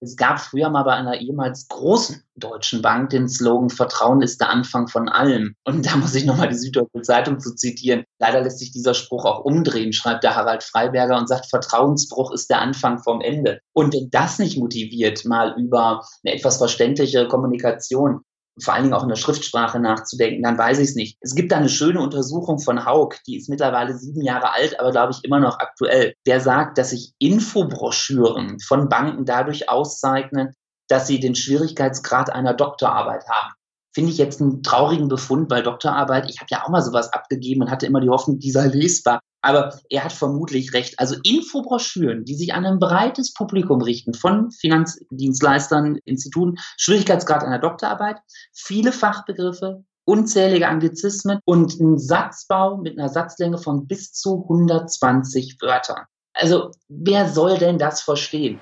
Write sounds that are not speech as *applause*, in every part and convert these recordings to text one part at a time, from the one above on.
Es gab früher mal bei einer ehemals großen deutschen Bank den Slogan Vertrauen ist der Anfang von allem. Und da muss ich nochmal die Süddeutsche Zeitung zu zitieren. Leider lässt sich dieser Spruch auch umdrehen, schreibt der Harald Freiberger und sagt, Vertrauensbruch ist der Anfang vom Ende. Und wenn das nicht motiviert, mal über eine etwas verständliche Kommunikation vor allen Dingen auch in der Schriftsprache nachzudenken, dann weiß ich es nicht. Es gibt da eine schöne Untersuchung von Haug, die ist mittlerweile sieben Jahre alt, aber glaube ich immer noch aktuell. Der sagt, dass sich Infobroschüren von Banken dadurch auszeichnen, dass sie den Schwierigkeitsgrad einer Doktorarbeit haben finde ich jetzt einen traurigen Befund, weil Doktorarbeit, ich habe ja auch mal sowas abgegeben und hatte immer die Hoffnung, die sei lesbar. Aber er hat vermutlich recht. Also Infobroschüren, die sich an ein breites Publikum richten, von Finanzdienstleistern, Instituten, Schwierigkeitsgrad einer Doktorarbeit, viele Fachbegriffe, unzählige Anglizismen und ein Satzbau mit einer Satzlänge von bis zu 120 Wörtern. Also wer soll denn das verstehen?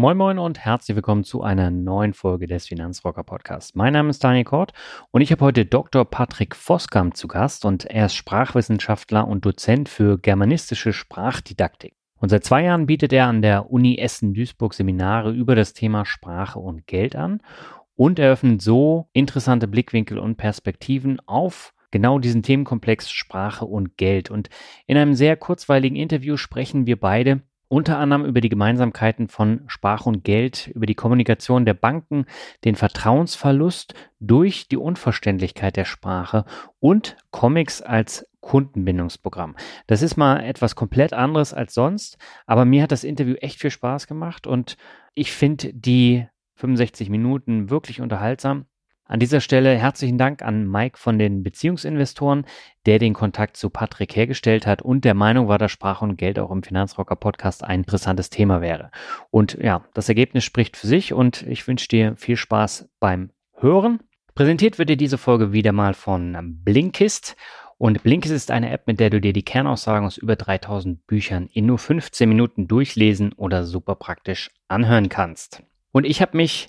Moin Moin und herzlich willkommen zu einer neuen Folge des Finanzrocker Podcasts. Mein Name ist Daniel Kort und ich habe heute Dr. Patrick Voskamp zu Gast und er ist Sprachwissenschaftler und Dozent für germanistische Sprachdidaktik. Und seit zwei Jahren bietet er an der Uni Essen-Duisburg Seminare über das Thema Sprache und Geld an und eröffnet so interessante Blickwinkel und Perspektiven auf genau diesen Themenkomplex Sprache und Geld. Und in einem sehr kurzweiligen Interview sprechen wir beide unter anderem über die Gemeinsamkeiten von Sprache und Geld, über die Kommunikation der Banken, den Vertrauensverlust durch die Unverständlichkeit der Sprache und Comics als Kundenbindungsprogramm. Das ist mal etwas komplett anderes als sonst, aber mir hat das Interview echt viel Spaß gemacht und ich finde die 65 Minuten wirklich unterhaltsam. An dieser Stelle herzlichen Dank an Mike von den Beziehungsinvestoren, der den Kontakt zu Patrick hergestellt hat und der Meinung war, dass Sprache und Geld auch im Finanzrocker Podcast ein interessantes Thema wäre. Und ja, das Ergebnis spricht für sich und ich wünsche dir viel Spaß beim Hören. Präsentiert wird dir diese Folge wieder mal von Blinkist. Und Blinkist ist eine App, mit der du dir die Kernaussagen aus über 3000 Büchern in nur 15 Minuten durchlesen oder super praktisch anhören kannst. Und ich habe mich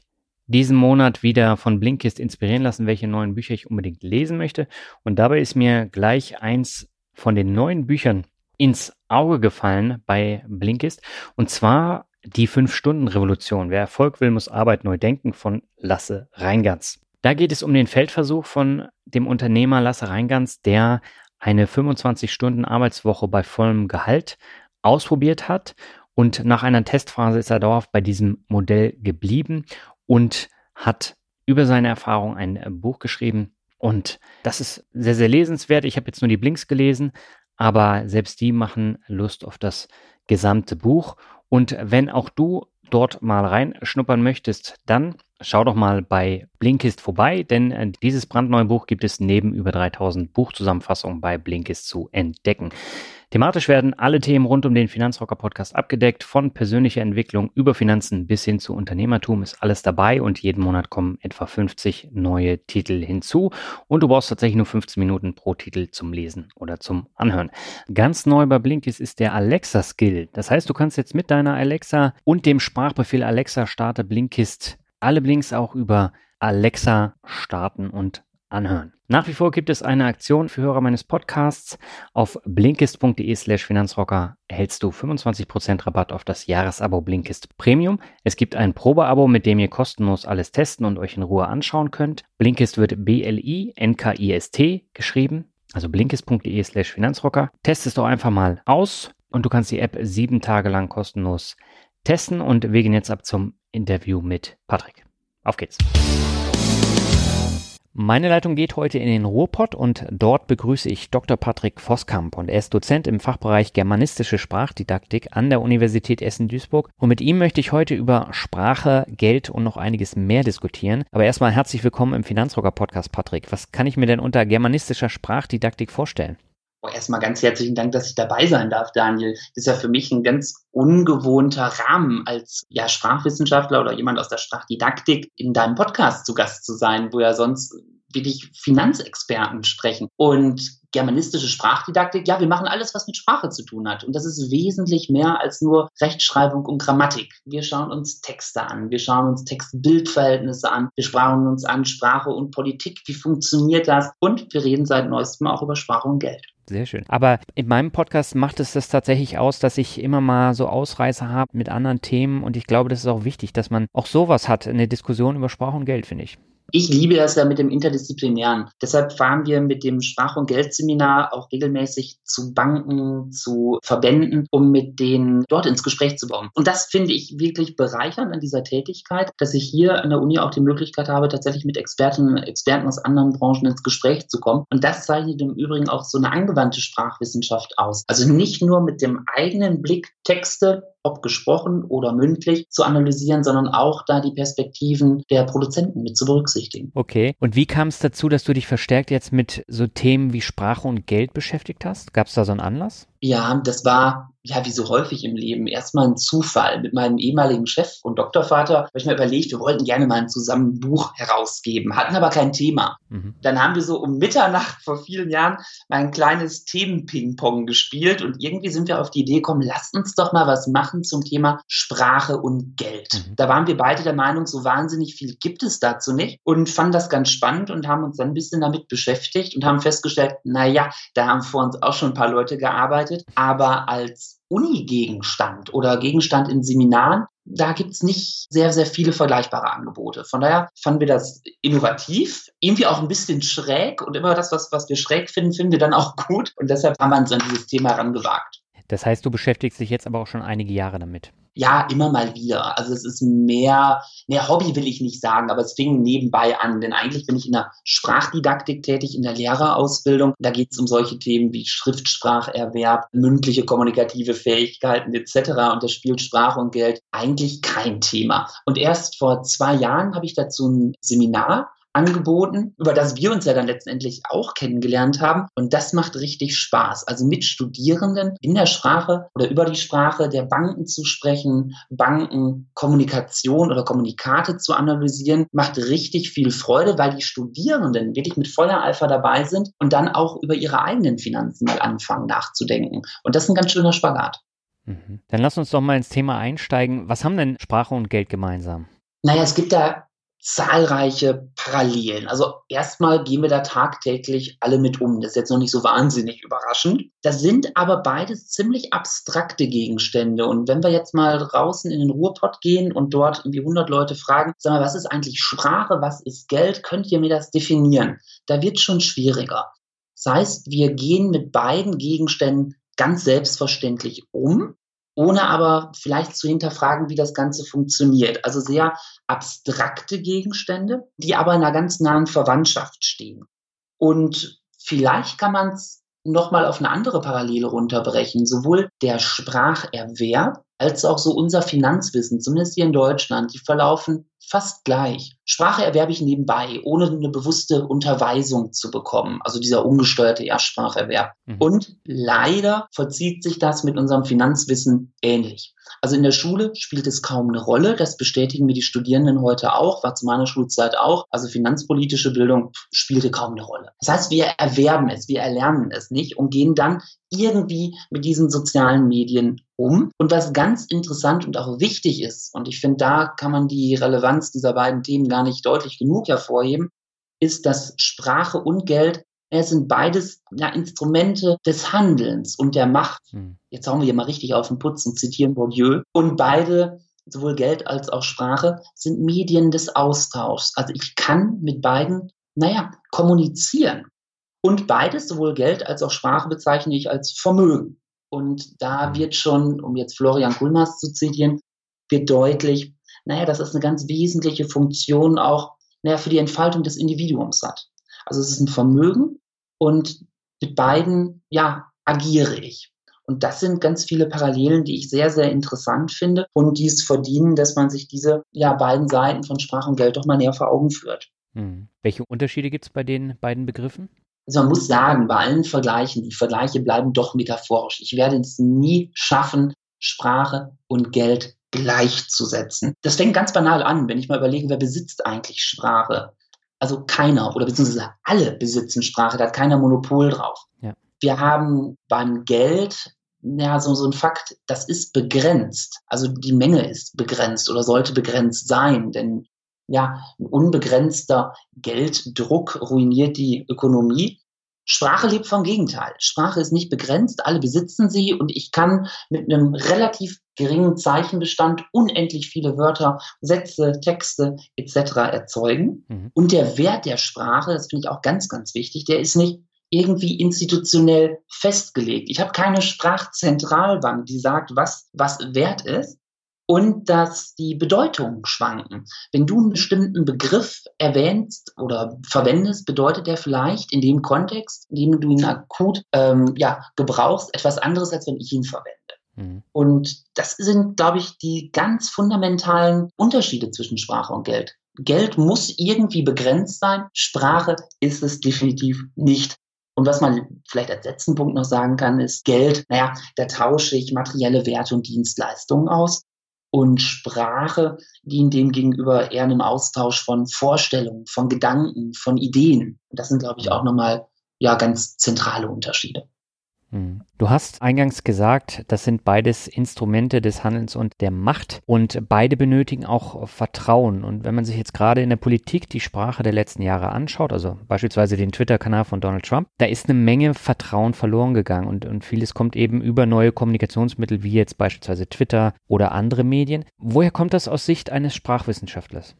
diesen Monat wieder von Blinkist inspirieren lassen, welche neuen Bücher ich unbedingt lesen möchte. Und dabei ist mir gleich eins von den neuen Büchern ins Auge gefallen bei Blinkist. Und zwar die Fünf-Stunden-Revolution. Wer Erfolg will, muss Arbeit neu denken von Lasse Reingans. Da geht es um den Feldversuch von dem Unternehmer Lasse Reingans, der eine 25-Stunden-Arbeitswoche bei vollem Gehalt ausprobiert hat. Und nach einer Testphase ist er dauerhaft bei diesem Modell geblieben und hat über seine Erfahrung ein äh, Buch geschrieben. Und das ist sehr, sehr lesenswert. Ich habe jetzt nur die Blinks gelesen, aber selbst die machen Lust auf das gesamte Buch. Und wenn auch du dort mal reinschnuppern möchtest, dann schau doch mal bei Blinkist vorbei, denn äh, dieses brandneue Buch gibt es neben über 3000 Buchzusammenfassungen bei Blinkist zu entdecken. Thematisch werden alle Themen rund um den Finanzrocker Podcast abgedeckt, von persönlicher Entwicklung über Finanzen bis hin zu Unternehmertum ist alles dabei und jeden Monat kommen etwa 50 neue Titel hinzu und du brauchst tatsächlich nur 15 Minuten pro Titel zum Lesen oder zum Anhören. Ganz neu bei Blinkist ist der Alexa Skill. Das heißt, du kannst jetzt mit deiner Alexa und dem Sprachbefehl Alexa starte Blinkist alle Blinks auch über Alexa starten und anhören. Nach wie vor gibt es eine Aktion für Hörer meines Podcasts. Auf blinkist.de slash Finanzrocker erhältst du 25% Rabatt auf das Jahresabo Blinkist Premium. Es gibt ein Probeabo, mit dem ihr kostenlos alles testen und euch in Ruhe anschauen könnt. Blinkist wird B-L-I-N-K-I-S-T geschrieben. Also blinkist.de slash Finanzrocker. Test es doch einfach mal aus. und du kannst die App sieben Tage lang kostenlos testen und wir gehen jetzt ab zum Interview mit Patrick. Auf geht's. Meine Leitung geht heute in den Ruhrpott und dort begrüße ich Dr. Patrick Voskamp und er ist Dozent im Fachbereich Germanistische Sprachdidaktik an der Universität Essen-Duisburg und mit ihm möchte ich heute über Sprache, Geld und noch einiges mehr diskutieren. Aber erstmal herzlich willkommen im Finanzrocker Podcast, Patrick. Was kann ich mir denn unter germanistischer Sprachdidaktik vorstellen? Erstmal ganz herzlichen Dank, dass ich dabei sein darf, Daniel. Das ist ja für mich ein ganz ungewohnter Rahmen, als ja, Sprachwissenschaftler oder jemand aus der Sprachdidaktik in deinem Podcast zu Gast zu sein, wo ja sonst wirklich Finanzexperten sprechen. Und germanistische Sprachdidaktik, ja, wir machen alles, was mit Sprache zu tun hat. Und das ist wesentlich mehr als nur Rechtschreibung und Grammatik. Wir schauen uns Texte an, wir schauen uns Text-Bild-Verhältnisse an, wir schauen uns an Sprache und Politik, wie funktioniert das? Und wir reden seit neuestem auch über Sprache und Geld. Sehr schön. Aber in meinem Podcast macht es das tatsächlich aus, dass ich immer mal so Ausreißer habe mit anderen Themen und ich glaube, das ist auch wichtig, dass man auch sowas hat, eine Diskussion über Sprache und Geld, finde ich. Ich liebe das ja mit dem Interdisziplinären. Deshalb fahren wir mit dem Sprach- und Geldseminar auch regelmäßig zu Banken, zu Verbänden, um mit denen dort ins Gespräch zu kommen. Und das finde ich wirklich bereichernd an dieser Tätigkeit, dass ich hier an der Uni auch die Möglichkeit habe, tatsächlich mit Experten, Experten aus anderen Branchen ins Gespräch zu kommen. Und das zeichnet im Übrigen auch so eine angewandte Sprachwissenschaft aus. Also nicht nur mit dem eigenen Blick Texte ob gesprochen oder mündlich, zu analysieren, sondern auch da die Perspektiven der Produzenten mit zu berücksichtigen. Okay. Und wie kam es dazu, dass du dich verstärkt jetzt mit so Themen wie Sprache und Geld beschäftigt hast? Gab es da so einen Anlass? Ja, das war, ja, wie so häufig im Leben, erstmal ein Zufall. Mit meinem ehemaligen Chef und Doktorvater habe ich mir überlegt, wir wollten gerne mal zusammen ein Buch herausgeben, hatten aber kein Thema. Mhm. Dann haben wir so um Mitternacht vor vielen Jahren mal ein kleines Themen-Ping-Pong gespielt und irgendwie sind wir auf die Idee gekommen, lasst uns doch mal was machen zum Thema Sprache und Geld. Mhm. Da waren wir beide der Meinung, so wahnsinnig viel gibt es dazu nicht und fanden das ganz spannend und haben uns dann ein bisschen damit beschäftigt und haben festgestellt, naja, da haben vor uns auch schon ein paar Leute gearbeitet, arbeitet, aber als Uni-Gegenstand oder Gegenstand in Seminaren, da gibt es nicht sehr, sehr viele vergleichbare Angebote. Von daher fanden wir das innovativ, irgendwie auch ein bisschen schräg und immer das, was, was wir schräg finden, finden wir dann auch gut und deshalb haben wir uns an dieses Thema herangewagt. Das heißt, du beschäftigst dich jetzt aber auch schon einige Jahre damit. Ja, immer mal wieder. Also es ist mehr, mehr Hobby will ich nicht sagen, aber es fing nebenbei an, denn eigentlich bin ich in der Sprachdidaktik tätig, in der Lehrerausbildung. Da geht es um solche Themen wie Schriftspracherwerb, mündliche kommunikative Fähigkeiten etc. Und da spielt Sprache und Geld eigentlich kein Thema. Und erst vor zwei Jahren habe ich dazu ein Seminar angeboten, über das wir uns ja dann letztendlich auch kennengelernt haben. Und das macht richtig Spaß. Also mit Studierenden in der Sprache oder über die Sprache der Banken zu sprechen, Banken, Kommunikation oder Kommunikate zu analysieren, macht richtig viel Freude, weil die Studierenden wirklich mit voller Eifer dabei sind und dann auch über ihre eigenen Finanzen mal anfangen nachzudenken. Und das ist ein ganz schöner Spagat. Mhm. Dann lass uns doch mal ins Thema einsteigen. Was haben denn Sprache und Geld gemeinsam? Naja, es gibt da zahlreiche Parallelen. Also erstmal gehen wir da tagtäglich alle mit um. Das ist jetzt noch nicht so wahnsinnig überraschend. Das sind aber beides ziemlich abstrakte Gegenstände. Und wenn wir jetzt mal draußen in den Ruhrpott gehen und dort irgendwie 100 Leute fragen, sag mal, was ist eigentlich Sprache, was ist Geld, könnt ihr mir das definieren? Da wird schon schwieriger. Das heißt, wir gehen mit beiden Gegenständen ganz selbstverständlich um ohne aber vielleicht zu hinterfragen, wie das Ganze funktioniert. Also sehr abstrakte Gegenstände, die aber in einer ganz nahen Verwandtschaft stehen. Und vielleicht kann man es nochmal auf eine andere Parallele runterbrechen. Sowohl der Spracherwerb als auch so unser Finanzwissen, zumindest hier in Deutschland, die verlaufen fast gleich. Sprache erwerbe ich nebenbei, ohne eine bewusste Unterweisung zu bekommen, also dieser ungesteuerte Erstspracherwerb. Mhm. Und leider vollzieht sich das mit unserem Finanzwissen ähnlich. Also in der Schule spielt es kaum eine Rolle. Das bestätigen mir die Studierenden heute auch, war zu meiner Schulzeit auch. Also finanzpolitische Bildung spielte kaum eine Rolle. Das heißt, wir erwerben es, wir erlernen es nicht und gehen dann irgendwie mit diesen sozialen Medien um. Und was ganz interessant und auch wichtig ist, und ich finde, da kann man die Relevanz dieser beiden Themen gar nicht deutlich genug hervorheben, ist, dass Sprache und Geld es sind beides ja, Instrumente des Handelns und der Macht. Hm. Jetzt hauen wir hier mal richtig auf den Putz und zitieren Bourdieu. Und beide, sowohl Geld als auch Sprache, sind Medien des Austauschs. Also ich kann mit beiden, naja, kommunizieren. Und beides, sowohl Geld als auch Sprache, bezeichne ich als Vermögen. Und da wird schon, um jetzt Florian Kulmas zu zitieren, wird deutlich, naja, dass es eine ganz wesentliche Funktion auch naja, für die Entfaltung des Individuums hat. Also es ist ein Vermögen und mit beiden, ja, agiere ich. Und das sind ganz viele Parallelen, die ich sehr, sehr interessant finde und die es verdienen, dass man sich diese ja, beiden Seiten von Sprache und Geld doch mal näher vor Augen führt. Hm. Welche Unterschiede gibt es bei den beiden Begriffen? Also man muss sagen, bei allen Vergleichen, die Vergleiche bleiben doch metaphorisch. Ich werde es nie schaffen, Sprache und Geld gleichzusetzen. Das fängt ganz banal an, wenn ich mal überlege, wer besitzt eigentlich Sprache? Also keiner oder beziehungsweise alle besitzen Sprache, da hat keiner Monopol drauf. Ja. Wir haben beim Geld ja, so, so ein Fakt, das ist begrenzt. Also die Menge ist begrenzt oder sollte begrenzt sein, denn ja, ein unbegrenzter Gelddruck ruiniert die Ökonomie. Sprache lebt vom Gegenteil. Sprache ist nicht begrenzt, alle besitzen sie und ich kann mit einem relativ geringen Zeichenbestand unendlich viele Wörter, Sätze, Texte etc. erzeugen. Mhm. Und der Wert der Sprache, das finde ich auch ganz, ganz wichtig, der ist nicht irgendwie institutionell festgelegt. Ich habe keine Sprachzentralbank, die sagt, was, was wert ist, und dass die Bedeutungen schwanken. Wenn du einen bestimmten Begriff erwähnst oder verwendest, bedeutet der vielleicht in dem Kontext, in dem du ihn akut ähm, ja, gebrauchst, etwas anderes, als wenn ich ihn verwende. Mhm. Und das sind, glaube ich, die ganz fundamentalen Unterschiede zwischen Sprache und Geld. Geld muss irgendwie begrenzt sein, Sprache ist es definitiv nicht. Und was man vielleicht als letzten Punkt noch sagen kann, ist Geld, naja, da tausche ich materielle Werte und Dienstleistungen aus und Sprache dient dem gegenüber eher einem Austausch von Vorstellungen, von Gedanken, von Ideen. Und das sind, glaube ich, auch nochmal ja ganz zentrale Unterschiede. Hm. Du hast eingangs gesagt, das sind beides Instrumente des Handelns und der Macht und beide benötigen auch Vertrauen. Und wenn man sich jetzt gerade in der Politik die Sprache der letzten Jahre anschaut, also beispielsweise den Twitter-Kanal von Donald Trump, da ist eine Menge Vertrauen verloren gegangen und, und vieles kommt eben über neue Kommunikationsmittel wie jetzt beispielsweise Twitter oder andere Medien. Woher kommt das aus Sicht eines Sprachwissenschaftlers?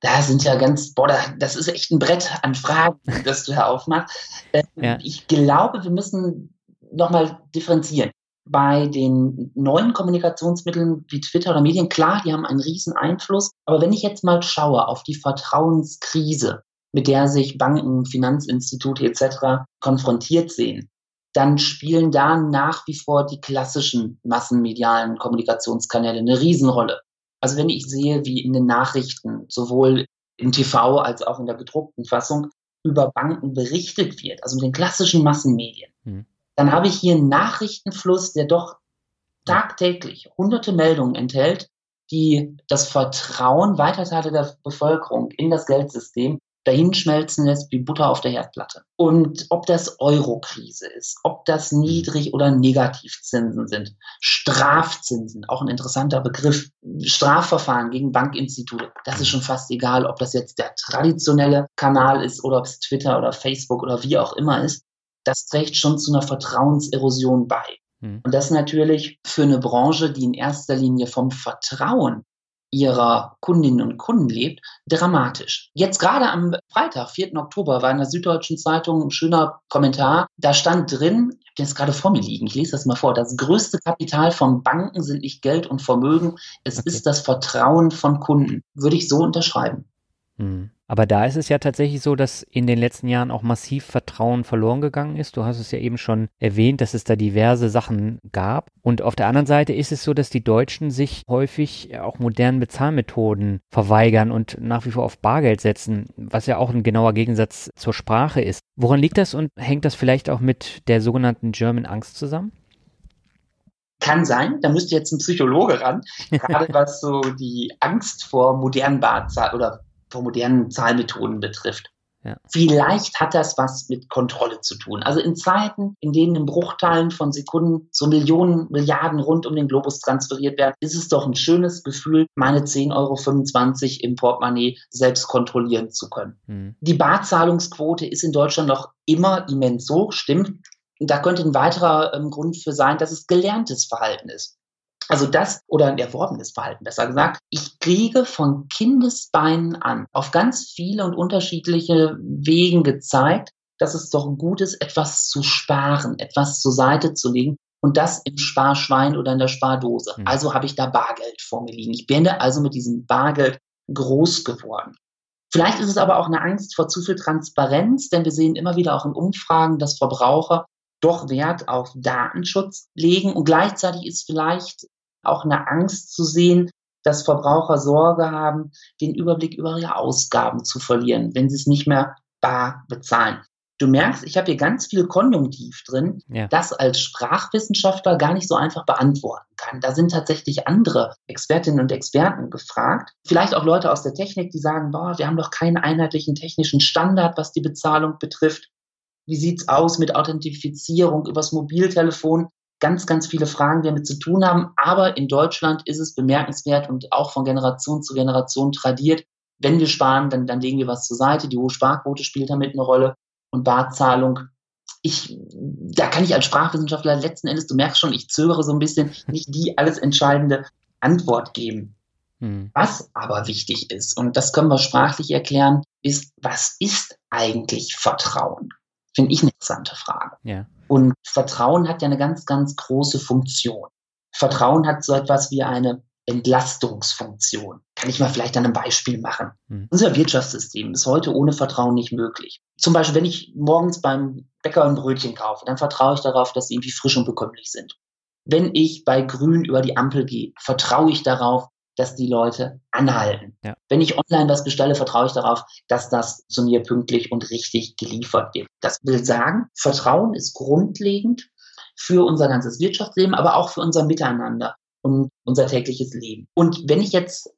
da sind ja ganz, boah, das ist echt ein Brett an Fragen, *laughs* das du da aufmachst. Ähm, ja. Ich glaube, wir müssen nochmal differenzieren. Bei den neuen Kommunikationsmitteln wie Twitter oder Medien, klar, die haben einen riesen Einfluss. Aber wenn ich jetzt mal schaue auf die Vertrauenskrise, mit der sich Banken, Finanzinstitute etc. konfrontiert sehen, dann spielen da nach wie vor die klassischen massenmedialen Kommunikationskanäle eine Riesenrolle. Also wenn ich sehe, wie in den Nachrichten, sowohl im TV als auch in der gedruckten Fassung, über Banken berichtet wird, also mit den klassischen Massenmedien, mhm dann habe ich hier einen Nachrichtenfluss, der doch tagtäglich hunderte Meldungen enthält, die das Vertrauen weiter Teile der Bevölkerung in das Geldsystem dahinschmelzen lässt wie Butter auf der Herdplatte. Und ob das Euro-Krise ist, ob das Niedrig- oder Negativzinsen sind, Strafzinsen, auch ein interessanter Begriff, Strafverfahren gegen Bankinstitute, das ist schon fast egal, ob das jetzt der traditionelle Kanal ist oder ob es Twitter oder Facebook oder wie auch immer ist das trägt schon zu einer Vertrauenserosion bei. Mhm. Und das natürlich für eine Branche, die in erster Linie vom Vertrauen ihrer Kundinnen und Kunden lebt, dramatisch. Jetzt gerade am Freitag, 4. Oktober, war in der Süddeutschen Zeitung ein schöner Kommentar. Da stand drin, ich habe jetzt gerade vor mir liegen, ich lese das mal vor, das größte Kapital von Banken sind nicht Geld und Vermögen, es okay. ist das Vertrauen von Kunden. Würde ich so unterschreiben. Mhm. Aber da ist es ja tatsächlich so, dass in den letzten Jahren auch massiv Vertrauen verloren gegangen ist. Du hast es ja eben schon erwähnt, dass es da diverse Sachen gab. Und auf der anderen Seite ist es so, dass die Deutschen sich häufig auch modernen Bezahlmethoden verweigern und nach wie vor auf Bargeld setzen, was ja auch ein genauer Gegensatz zur Sprache ist. Woran liegt das und hängt das vielleicht auch mit der sogenannten German Angst zusammen? Kann sein, da müsste jetzt ein Psychologe ran, *laughs* gerade was so die Angst vor modernen Barzahl oder vor modernen Zahlmethoden betrifft. Ja. Vielleicht hat das was mit Kontrolle zu tun. Also in Zeiten, in denen in Bruchteilen von Sekunden so Millionen, Milliarden rund um den Globus transferiert werden, ist es doch ein schönes Gefühl, meine 10,25 Euro im Portemonnaie selbst kontrollieren zu können. Mhm. Die Barzahlungsquote ist in Deutschland noch immer immens hoch, stimmt. Da könnte ein weiterer ähm, Grund für sein, dass es gelerntes Verhalten ist. Also das oder ein erworbenes Verhalten, besser gesagt. Ich kriege von Kindesbeinen an auf ganz viele und unterschiedliche Wegen gezeigt, dass es doch gut ist, etwas zu sparen, etwas zur Seite zu legen, und das im Sparschwein oder in der Spardose. Mhm. Also habe ich da Bargeld vor mir liegen. Ich bin also mit diesem Bargeld groß geworden. Vielleicht ist es aber auch eine Angst vor zu viel Transparenz, denn wir sehen immer wieder auch in Umfragen, dass Verbraucher doch Wert auf Datenschutz legen und gleichzeitig ist vielleicht auch eine Angst zu sehen, dass Verbraucher Sorge haben, den Überblick über ihre Ausgaben zu verlieren, wenn sie es nicht mehr bar bezahlen. Du merkst, ich habe hier ganz viel Konjunktiv drin, Ja. das als Sprachwissenschaftler gar nicht so einfach beantworten kann. Da sind tatsächlich andere Expertinnen und Experten gefragt. Vielleicht auch Leute aus der Technik, die sagen, boah, wir haben doch keinen einheitlichen technischen Standard, was die Bezahlung betrifft. Wie sieht's aus mit Authentifizierung übers Mobiltelefon? Ganz, ganz viele Fragen, die damit zu tun haben. Aber in Deutschland ist es bemerkenswert und auch von Generation zu Generation tradiert. Wenn wir sparen, dann, dann legen wir was zur Seite. Die hohe Sparquote spielt damit eine Rolle und Barzahlung. Ich, da kann ich als Sprachwissenschaftler letzten Endes, du merkst schon, ich zögere so ein bisschen, nicht die alles entscheidende Antwort geben. Hm. Was aber wichtig ist, und das können wir sprachlich erklären, ist, was ist eigentlich Vertrauen? Finde ich eine interessante Frage. Ja. Und Vertrauen hat ja eine ganz, ganz große Funktion. Vertrauen hat so etwas wie eine Entlastungsfunktion. Kann ich mal vielleicht an einem Beispiel machen. Mhm. Unser Wirtschaftssystem ist heute ohne Vertrauen nicht möglich. Zum Beispiel, wenn ich morgens beim Bäcker ein Brötchen kaufe, dann vertraue ich darauf, dass sie irgendwie frisch und bekömmlich sind. Wenn ich bei Grün über die Ampel gehe, vertraue ich darauf, dass die Leute anhalten. Ja. Wenn ich online was bestelle, vertraue ich darauf, dass das zu mir pünktlich und richtig geliefert wird. Das will sagen, Vertrauen ist grundlegend für unser ganzes Wirtschaftsleben, aber auch für unser Miteinander und unser tägliches Leben. Und wenn ich jetzt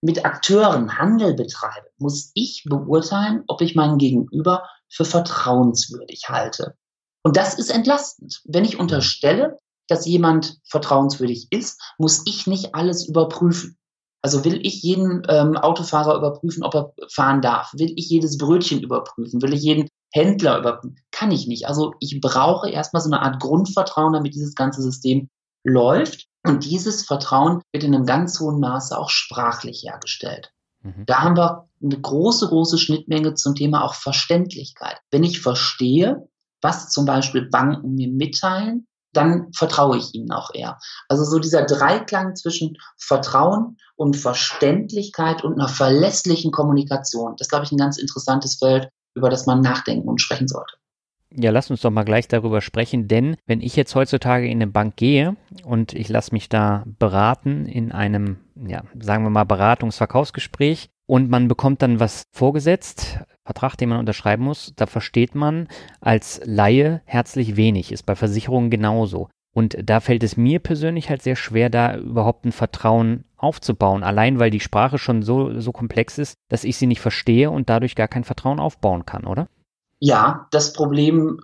mit Akteuren Handel betreibe, muss ich beurteilen, ob ich meinen Gegenüber für vertrauenswürdig halte. Und das ist entlastend. Wenn ich unterstelle, dass jemand vertrauenswürdig ist, muss ich nicht alles überprüfen. Also will ich jeden ähm, Autofahrer überprüfen, ob er fahren darf? Will ich jedes Brötchen überprüfen? Will ich jeden Händler überprüfen? Kann ich nicht. Also ich brauche erstmal so eine Art Grundvertrauen, damit dieses ganze System läuft. Und dieses Vertrauen wird in einem ganz hohen Maße auch sprachlich hergestellt. Mhm. Da haben wir eine große, große Schnittmenge zum Thema auch Verständlichkeit. Wenn ich verstehe, was zum Beispiel Banken mir mitteilen, dann vertraue ich ihnen auch eher. Also so dieser Dreiklang zwischen Vertrauen und Verständlichkeit und einer verlässlichen Kommunikation, das glaube ich, ein ganz interessantes Feld, über das man nachdenken und sprechen sollte. Ja, lass uns doch mal gleich darüber sprechen, denn wenn ich jetzt heutzutage in eine Bank gehe und ich lasse mich da beraten in einem, ja, sagen wir mal, Beratungsverkaufsgespräch und man bekommt dann was vorgesetzt, Vertrag, den man unterschreiben muss, da versteht man als Laie herzlich wenig, ist bei Versicherungen genauso. Und da fällt es mir persönlich halt sehr schwer, da überhaupt ein Vertrauen aufzubauen, allein weil die Sprache schon so, so komplex ist, dass ich sie nicht verstehe und dadurch gar kein Vertrauen aufbauen kann, oder? Ja, das Problem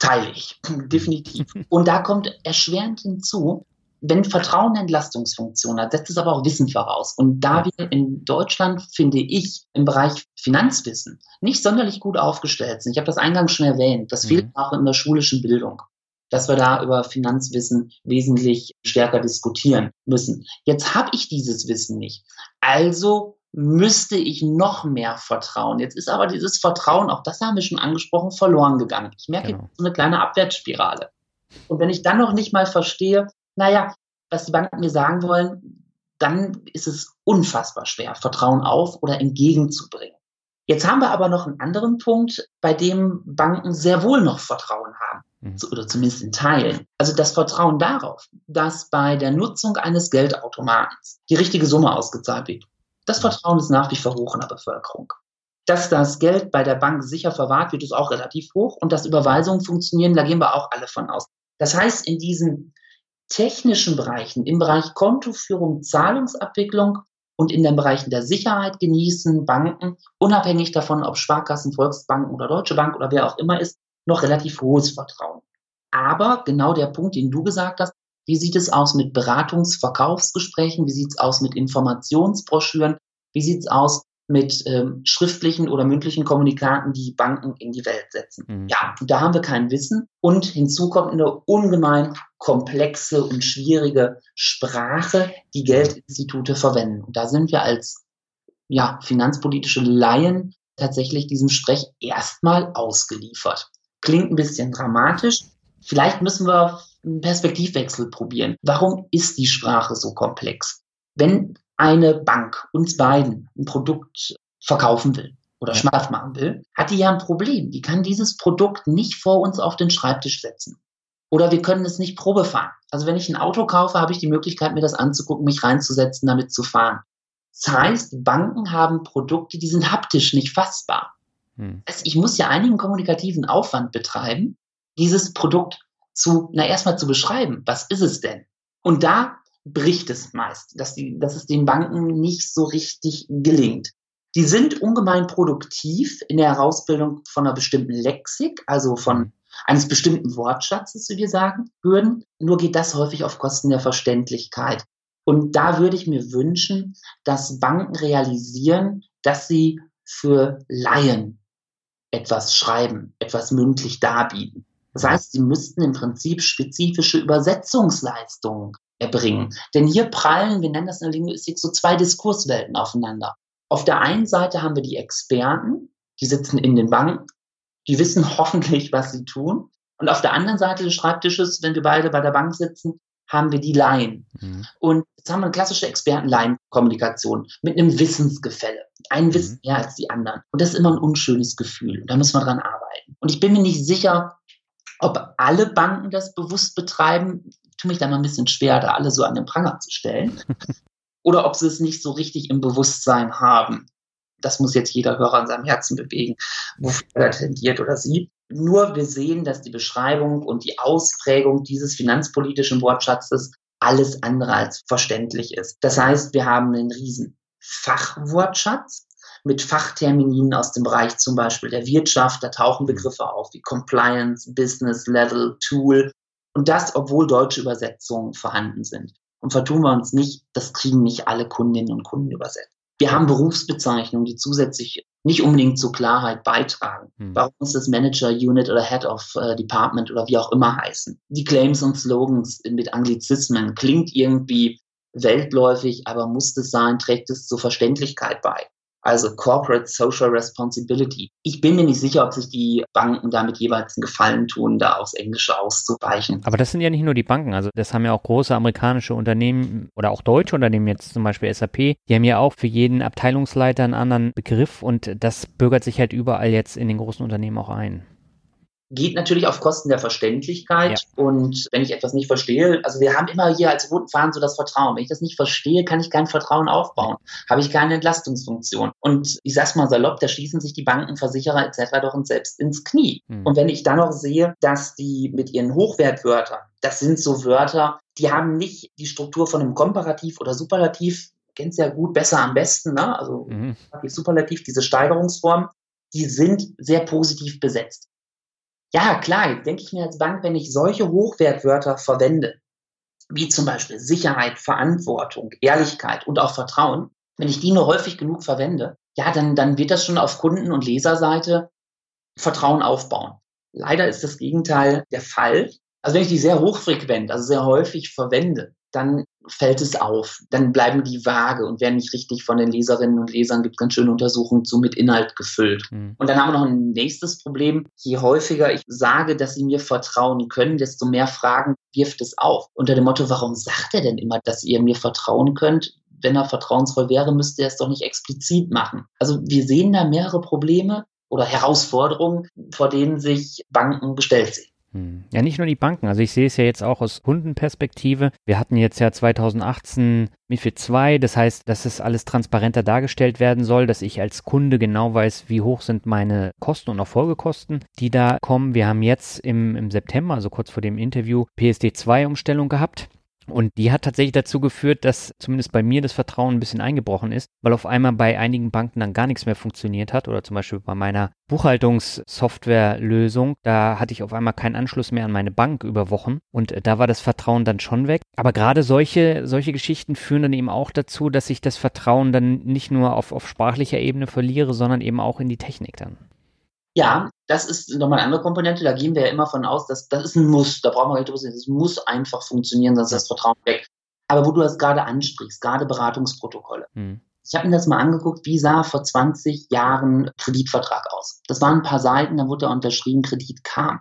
teile ich, *laughs* definitiv. *laughs* Und da kommt erschwerend hinzu, wenn Vertrauen eine Entlastungsfunktion hat, setzt es aber auch Wissen voraus. Und da wir in Deutschland, finde ich, im Bereich Finanzwissen nicht sonderlich gut aufgestellt sind, ich habe das eingangs schon erwähnt, das Mhm. fehlt auch in der schulischen Bildung, dass wir da über Finanzwissen wesentlich stärker diskutieren müssen. Jetzt habe ich dieses Wissen nicht. Also müsste ich noch mehr vertrauen. Jetzt ist aber dieses Vertrauen, auch das haben wir schon angesprochen, verloren gegangen. Ich merke Genau. jetzt so eine kleine Abwärtsspirale. Und wenn ich dann noch nicht mal verstehe, naja, was die Banken mir sagen wollen, dann ist es unfassbar schwer, Vertrauen auf oder entgegenzubringen. Jetzt haben wir aber noch einen anderen Punkt, bei dem Banken sehr wohl noch Vertrauen haben, Mhm. oder zumindest in Teilen. Also das Vertrauen darauf, dass bei der Nutzung eines Geldautomatens die richtige Summe ausgezahlt wird. Das Vertrauen ist nach wie vor hoch in der Bevölkerung. Dass das Geld bei der Bank sicher verwahrt wird, ist auch relativ hoch und dass Überweisungen funktionieren, da gehen wir auch alle von aus. Das heißt, in diesen technischen Bereichen, im Bereich Kontoführung, Zahlungsabwicklung und in den Bereichen der Sicherheit genießen Banken, unabhängig davon, ob Sparkassen, Volksbanken oder Deutsche Bank oder wer auch immer ist, noch relativ hohes Vertrauen. Aber genau der Punkt, den du gesagt hast, wie sieht es aus mit Beratungs-Verkaufsgesprächen? Wie sieht es aus mit Informationsbroschüren? Wie sieht es aus mit ähm, schriftlichen oder mündlichen Kommunikaten, die Banken in die Welt setzen? Mhm. Ja, da haben wir kein Wissen. Und hinzu kommt eine ungemein komplexe und schwierige Sprache, die Geldinstitute verwenden. Und da sind wir als ja, finanzpolitische Laien tatsächlich diesem Sprech erstmal ausgeliefert. Klingt ein bisschen dramatisch. Vielleicht müssen wir einen Perspektivwechsel probieren. Warum ist die Sprache so komplex? Wenn eine Bank uns beiden ein Produkt verkaufen will oder ja. schmackhaft machen will, hat die ja ein Problem. Die kann dieses Produkt nicht vor uns auf den Schreibtisch setzen. Oder wir können es nicht Probe fahren. Also wenn ich ein Auto kaufe, habe ich die Möglichkeit, mir das anzugucken, mich reinzusetzen, damit zu fahren. Das heißt, Banken haben Produkte, die sind haptisch nicht fassbar. Hm. Heißt, ich muss ja einigen kommunikativen Aufwand betreiben, dieses Produkt zu, na erstmal zu beschreiben. Was ist es denn? Und da bricht es meist, dass, die, dass es den Banken nicht so richtig gelingt. Die sind ungemein produktiv in der Herausbildung von einer bestimmten Lexik, also von eines bestimmten Wortschatzes, wie wir sagen würden. Nur geht das häufig auf Kosten der Verständlichkeit. Und da würde ich mir wünschen, dass Banken realisieren, dass sie für Laien etwas schreiben, etwas mündlich darbieten. Das heißt, sie müssten im Prinzip spezifische Übersetzungsleistungen erbringen. Denn hier prallen, wir nennen das in der Linguistik, so zwei Diskurswelten aufeinander. Auf der einen Seite haben wir die Experten, die sitzen in den Banken, die wissen *laughs* hoffentlich, was sie tun. Und auf der anderen Seite des Schreibtisches, wenn wir beide bei der Bank sitzen, haben wir die Laien. Mhm. Und jetzt haben wir eine klassische Experten-Laien-Kommunikation mit einem Wissensgefälle. Ein mhm. Wissen mehr als die anderen. Und das ist immer ein unschönes Gefühl. Und da müssen wir dran arbeiten. Und ich bin mir nicht sicher, ob alle Banken das bewusst betreiben. Tue mich da mal ein bisschen schwer, da alle so an den Pranger zu stellen. *laughs* Oder ob sie es nicht so richtig im Bewusstsein haben. Das muss jetzt jeder Hörer an seinem Herzen bewegen, wofür er tendiert oder sieht. Nur wir sehen, dass die Beschreibung und die Ausprägung dieses finanzpolitischen Wortschatzes alles andere als verständlich ist. Das heißt, wir haben einen riesen Fachwortschatz mit Fachterminen aus dem Bereich zum Beispiel der Wirtschaft. Da tauchen mhm. Begriffe auf wie Compliance, Business Level, Tool. Und das, obwohl deutsche Übersetzungen vorhanden sind. Und vertun wir uns nicht, das kriegen nicht alle Kundinnen und Kunden übersetzt. Wir haben Berufsbezeichnungen, die zusätzlich nicht unbedingt zur Klarheit beitragen. Hm. Warum muss das Manager, Unit oder Head of äh, Department oder wie auch immer heißen? Die Claims und Slogans mit Anglizismen klingt irgendwie weltläufig, aber muss es sein, trägt es zur Verständlichkeit bei also Corporate Social Responsibility. Ich bin mir nicht sicher, ob sich die Banken damit jeweils einen Gefallen tun, da aufs Englische auszuweichen. Aber das sind ja nicht nur die Banken, also das haben ja auch große amerikanische Unternehmen oder auch deutsche Unternehmen, jetzt zum Beispiel SAP, die haben ja auch für jeden Abteilungsleiter einen anderen Begriff und das bürgert sich halt überall jetzt in den großen Unternehmen auch ein geht natürlich auf Kosten der Verständlichkeit. Ja. Und wenn ich etwas nicht verstehe, also wir haben immer hier als roten Faden so das Vertrauen. Wenn ich das nicht verstehe, kann ich kein Vertrauen aufbauen. Habe ich keine Entlastungsfunktion. Und ich sag's mal salopp, da schließen sich die Banken, Versicherer etc. doch selbst ins Knie. Mhm. Und wenn ich dann noch sehe, dass die mit ihren Hochwertwörtern, das sind so Wörter, die haben nicht die Struktur von einem Komparativ oder Superlativ, kennst ja gut, besser am besten, ne? also mhm. Superlativ, diese Steigerungsform, die sind sehr positiv besetzt. Ja, klar, denke ich mir als Bank, wenn ich solche Hochwertwörter verwende, wie zum Beispiel Sicherheit, Verantwortung, Ehrlichkeit und auch Vertrauen, wenn ich die nur häufig genug verwende, ja, dann, dann wird das schon auf Kunden- und Leserseite Vertrauen aufbauen. Leider ist das Gegenteil der Fall. Also wenn ich die sehr hochfrequent, also sehr häufig verwende, dann fällt es auf. Dann bleiben die vage und werden nicht richtig von den Leserinnen und Lesern, gibt ganz schöne Untersuchungen zu, mit Inhalt gefüllt. Mhm. Und dann haben wir noch ein nächstes Problem. Je häufiger ich sage, dass sie mir vertrauen können, desto mehr Fragen wirft es auf. Unter dem Motto, warum sagt er denn immer, dass ihr mir vertrauen könnt? Wenn er vertrauensvoll wäre, müsste er es doch nicht explizit machen. Also wir sehen da mehrere Probleme oder Herausforderungen, vor denen sich Banken gestellt sehen. Hm. Ja, nicht nur die Banken. Also ich sehe es ja jetzt auch aus Kundenperspektive. Wir hatten jetzt ja 2018 MIFID 2, das heißt, dass es alles transparenter dargestellt werden soll, dass ich als Kunde genau weiß, wie hoch sind meine Kosten und auch Folgekosten, die da kommen. Wir haben jetzt im, im September, also kurz vor dem Interview, PSD 2 Umstellung gehabt. Und die hat tatsächlich dazu geführt, dass zumindest bei mir das Vertrauen ein bisschen eingebrochen ist, weil auf einmal bei einigen Banken dann gar nichts mehr funktioniert hat oder zum Beispiel bei meiner Buchhaltungssoftwarelösung, da hatte ich auf einmal keinen Anschluss mehr an meine Bank über Wochen und da war das Vertrauen dann schon weg. Aber gerade solche, solche Geschichten führen dann eben auch dazu, dass ich das Vertrauen dann nicht nur auf, auf sprachlicher Ebene verliere, sondern eben auch in die Technik dann. Ja, das ist nochmal eine andere Komponente. Da gehen wir ja immer von aus, dass das ist ein Muss. Da brauchen wir nicht drüber reden. Das muss einfach funktionieren, sonst ist das Vertrauen weg. Aber wo du das gerade ansprichst, gerade Beratungsprotokolle. Hm. Ich habe mir das mal angeguckt, wie sah vor 20 Jahren Kreditvertrag aus. Das waren ein paar Seiten, dann wurde da unterschrieben, Kredit kam.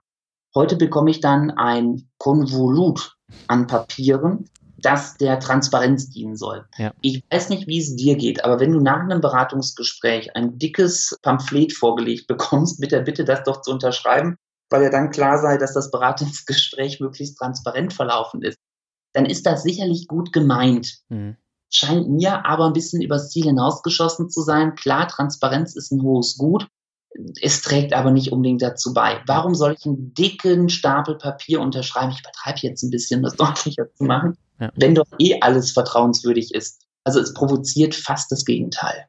Heute bekomme ich dann ein Konvolut an Papieren, das der Transparenz dienen soll. Ja. Ich weiß nicht, wie es dir geht, aber wenn du nach einem Beratungsgespräch ein dickes Pamphlet vorgelegt *laughs* bekommst, mit der Bitte, das doch zu unterschreiben, weil ja dann klar sei, dass das Beratungsgespräch *laughs* möglichst transparent verlaufen ist, dann ist das sicherlich gut gemeint. Mhm. Scheint mir aber ein bisschen übers Ziel hinausgeschossen zu sein. Klar, Transparenz ist ein hohes Gut. Es trägt aber nicht unbedingt dazu bei. Warum soll ich einen dicken Stapel Papier unterschreiben? Ich übertreibe jetzt ein bisschen, das deutlicher zu machen, ja. wenn doch eh alles vertrauenswürdig ist. Also es provoziert fast das Gegenteil.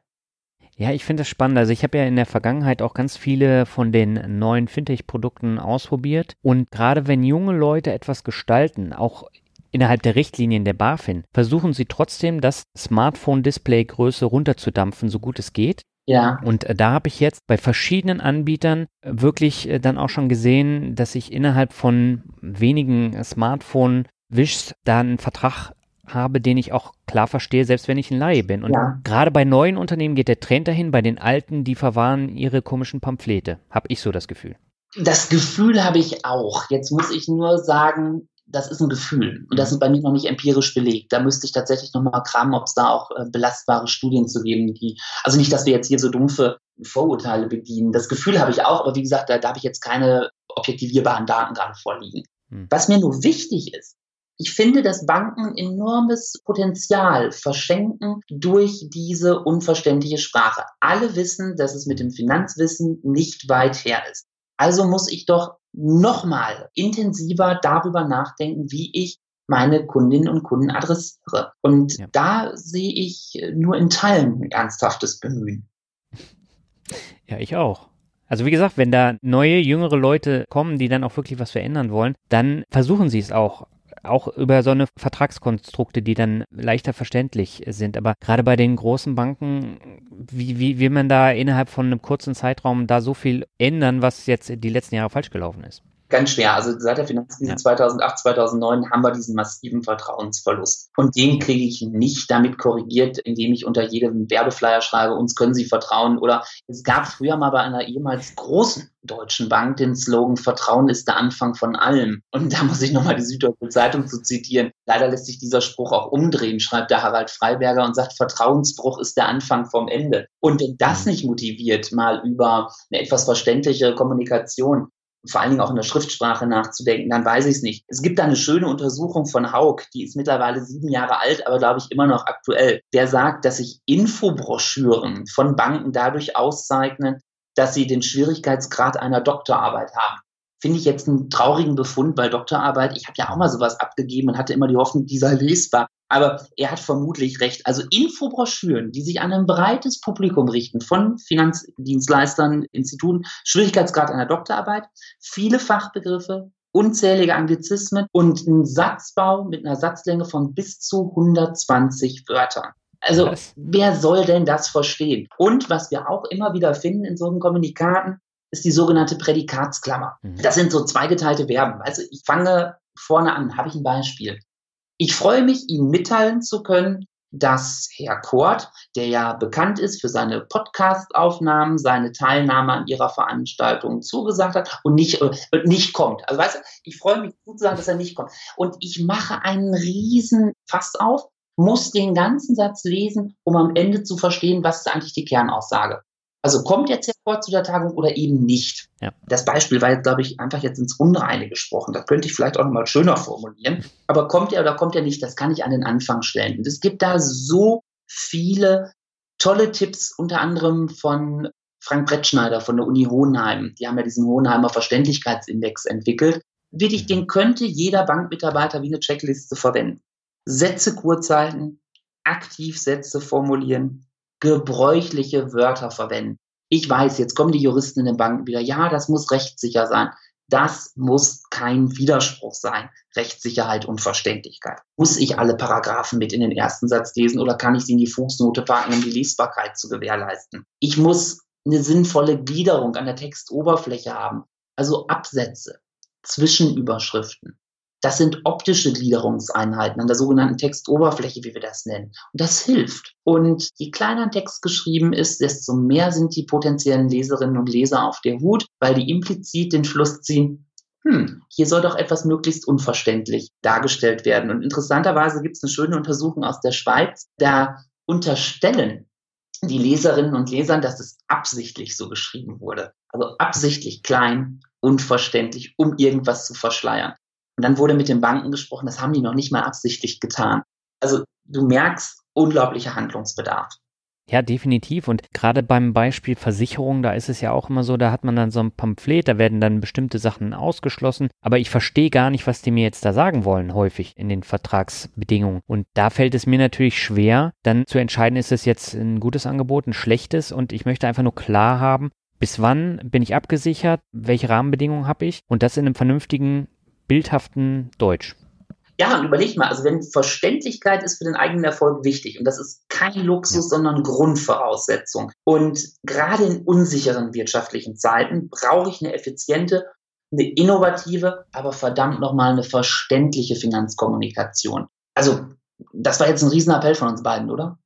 Ja, ich finde das spannend. Also ich habe ja in der Vergangenheit auch ganz viele von den neuen Fintech-Produkten ausprobiert. Und gerade wenn junge Leute etwas gestalten, auch innerhalb der Richtlinien der BaFin, versuchen sie trotzdem, das Smartphone-Display-Größe runterzudampfen, so gut es geht. Ja. Und äh, da habe ich jetzt bei verschiedenen Anbietern äh, wirklich äh, dann auch schon gesehen, dass ich innerhalb von wenigen Smartphone-Wischs da einen Vertrag habe, den ich auch klar verstehe, selbst wenn ich ein Laie bin. Und ja. gerade bei neuen Unternehmen geht der Trend dahin, bei den alten, die verwahren ihre komischen Pamphlete. Habe ich so das Gefühl. Das Gefühl habe ich auch. Jetzt muss ich nur sagen, das ist ein Gefühl. Und das ist bei mir noch nicht empirisch belegt. Da müsste ich tatsächlich nochmal kramen, ob es da auch äh, belastbare Studien zu geben, die, also nicht, dass wir jetzt hier so dumpfe Vorurteile bedienen. Das Gefühl habe ich auch, aber wie gesagt, da, da habe ich jetzt keine objektivierbaren Daten gerade vorliegen. Hm. Was mir nur wichtig ist, ich finde, dass Banken enormes Potenzial verschenken durch diese unverständliche Sprache. Alle wissen, dass es mit dem Finanzwissen nicht weit her ist. Also muss ich doch nochmal intensiver darüber nachdenken, wie ich meine Kundinnen und Kunden adressiere. Und ja. da sehe ich nur in Teilen ein ernsthaftes Bemühen. Ja, ich auch. Also wie gesagt, wenn da neue, jüngere Leute kommen, die dann auch wirklich was verändern wollen, dann versuchen sie es auch auch über so eine Vertragskonstrukte, die dann leichter verständlich sind. Aber gerade bei den großen Banken, wie, wie will man da innerhalb von einem kurzen Zeitraum da so viel ändern, was jetzt die letzten Jahre falsch gelaufen ist? Ganz schwer. Also seit der Finanzkrise ja. 2008, 2009 haben wir diesen massiven Vertrauensverlust. Und den kriege ich nicht damit korrigiert, indem ich unter jedem Werbeflyer schreibe, uns können Sie vertrauen. Oder es gab früher mal bei einer ehemals großen deutschen Bank den Slogan, Vertrauen ist der Anfang von allem. Und da muss ich nochmal die Süddeutsche Zeitung zu zitieren. Leider lässt sich dieser Spruch auch umdrehen, schreibt der Harald Freiberger und sagt, Vertrauensbruch ist der Anfang vom Ende. Und wenn das mhm. nicht motiviert, mal über eine etwas verständliche Kommunikation vor allen Dingen auch in der Schriftsprache nachzudenken, dann weiß ich es nicht. Es gibt da eine schöne Untersuchung von Haug, die ist mittlerweile sieben Jahre alt, aber glaube ich immer noch aktuell. Der sagt, dass sich Infobroschüren von Banken dadurch auszeichnen, dass sie den Schwierigkeitsgrad einer Doktorarbeit haben finde ich jetzt einen traurigen Befund, weil Doktorarbeit, ich habe ja auch mal sowas abgegeben und hatte immer die Hoffnung, die sei lesbar. Aber er hat vermutlich recht. Also Infobroschüren, die sich an ein breites Publikum richten, von Finanzdienstleistern, Instituten, Schwierigkeitsgrad einer Doktorarbeit, viele Fachbegriffe, unzählige Anglizismen und ein Satzbau mit einer Satzlänge von bis zu 120 Wörtern. Also was? wer soll denn das verstehen? Und was wir auch immer wieder finden in solchen Kommunikaten, ist die sogenannte Prädikatsklammer. Mhm. Das sind so zweigeteilte Verben. Also ich fange vorne an, habe ich ein Beispiel. Ich freue mich, Ihnen mitteilen zu können, dass Herr Kort, der ja bekannt ist für seine Podcast-Aufnahmen, seine Teilnahme an ihrer Veranstaltung zugesagt hat und nicht, äh, nicht kommt. Also weißt du, ich freue mich zu sagen, dass er nicht kommt. Und ich mache einen riesen Fass auf, muss den ganzen Satz lesen, um am Ende zu verstehen, was ist eigentlich die Kernaussage. Also kommt jetzt hervor zu der Tagung oder eben nicht. Ja. Das Beispiel war jetzt, glaube ich, einfach jetzt ins Unreine gesprochen. Das könnte ich vielleicht auch nochmal schöner formulieren. Aber kommt er oder kommt er nicht, das kann ich an den Anfang stellen. Und es gibt da so viele tolle Tipps, unter anderem von Frank Brettschneider von der Uni Hohenheim. Die haben ja diesen Hohenheimer Verständlichkeitsindex entwickelt. Wirklich, den könnte jeder Bankmitarbeiter wie eine Checkliste verwenden. Sätze kurz halten, aktiv Sätze formulieren, gebräuchliche Wörter verwenden. Ich weiß, jetzt kommen die Juristen in den Banken wieder, ja, das muss rechtssicher sein. Das muss kein Widerspruch sein. Rechtssicherheit und Verständlichkeit. Muss ich alle Paragraphen mit in den ersten Satz lesen oder kann ich sie in die Fußnote packen, um die Lesbarkeit zu gewährleisten? Ich muss eine sinnvolle Gliederung an der Textoberfläche haben, also Absätze, Zwischenüberschriften, das sind optische Gliederungseinheiten an der sogenannten Textoberfläche, wie wir das nennen. Und das hilft. Und je kleiner ein Text geschrieben ist, desto mehr sind die potenziellen Leserinnen und Leser auf der Hut, weil die implizit den Schluss ziehen, hm, hier soll doch etwas möglichst unverständlich dargestellt werden. Und interessanterweise gibt es eine schöne Untersuchung aus der Schweiz, da unterstellen die Leserinnen und Lesern, dass es absichtlich so geschrieben wurde. Also absichtlich klein, unverständlich, um irgendwas zu verschleiern. Und dann wurde mit den Banken gesprochen, das haben die noch nicht mal absichtlich getan. Also du merkst unglaublicher Handlungsbedarf. Ja, definitiv. Und gerade beim Beispiel Versicherung, da ist es ja auch immer so, da hat man dann so ein Pamphlet, da werden dann bestimmte Sachen ausgeschlossen. Aber ich verstehe gar nicht, was die mir jetzt da sagen wollen, häufig in den Vertragsbedingungen. Und da fällt es mir natürlich schwer, dann zu entscheiden, ist es jetzt ein gutes Angebot, ein schlechtes. Und ich möchte einfach nur klar haben, bis wann bin ich abgesichert, welche Rahmenbedingungen habe ich und das in einem vernünftigen, bildhaften Deutsch. Ja, und überleg mal, also wenn Verständlichkeit ist für den eigenen Erfolg wichtig und das ist kein Luxus, sondern Grundvoraussetzung. Und gerade in unsicheren wirtschaftlichen Zeiten brauche ich eine effiziente, eine innovative, aber verdammt nochmal eine verständliche Finanzkommunikation. Also, das war jetzt ein Riesenappell von uns beiden, oder?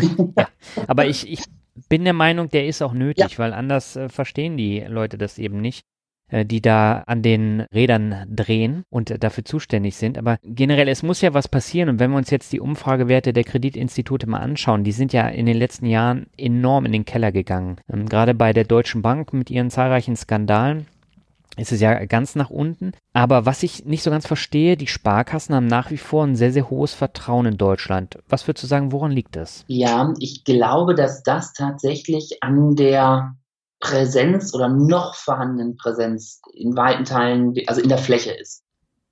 ja, aber ich, ich bin der Meinung, der ist auch nötig, ja. weil anders äh, verstehen die Leute das eben nicht. Äh, die da an den Rädern drehen und dafür zuständig sind. Aber generell, es muss ja was passieren. Und wenn wir uns jetzt die Umfragewerte der Kreditinstitute mal anschauen, die sind ja in den letzten Jahren enorm in den Keller gegangen. Ähm, gerade bei der Deutschen Bank mit ihren zahlreichen Skandalen ist es ja ganz nach unten. Aber was ich nicht so ganz verstehe, die Sparkassen haben nach wie vor ein sehr, sehr hohes Vertrauen in Deutschland. Was würdest du sagen, woran liegt das? Ja, ich glaube, dass das tatsächlich an der Präsenz oder noch vorhandenen Präsenz in weiten Teilen, also in der Fläche ist.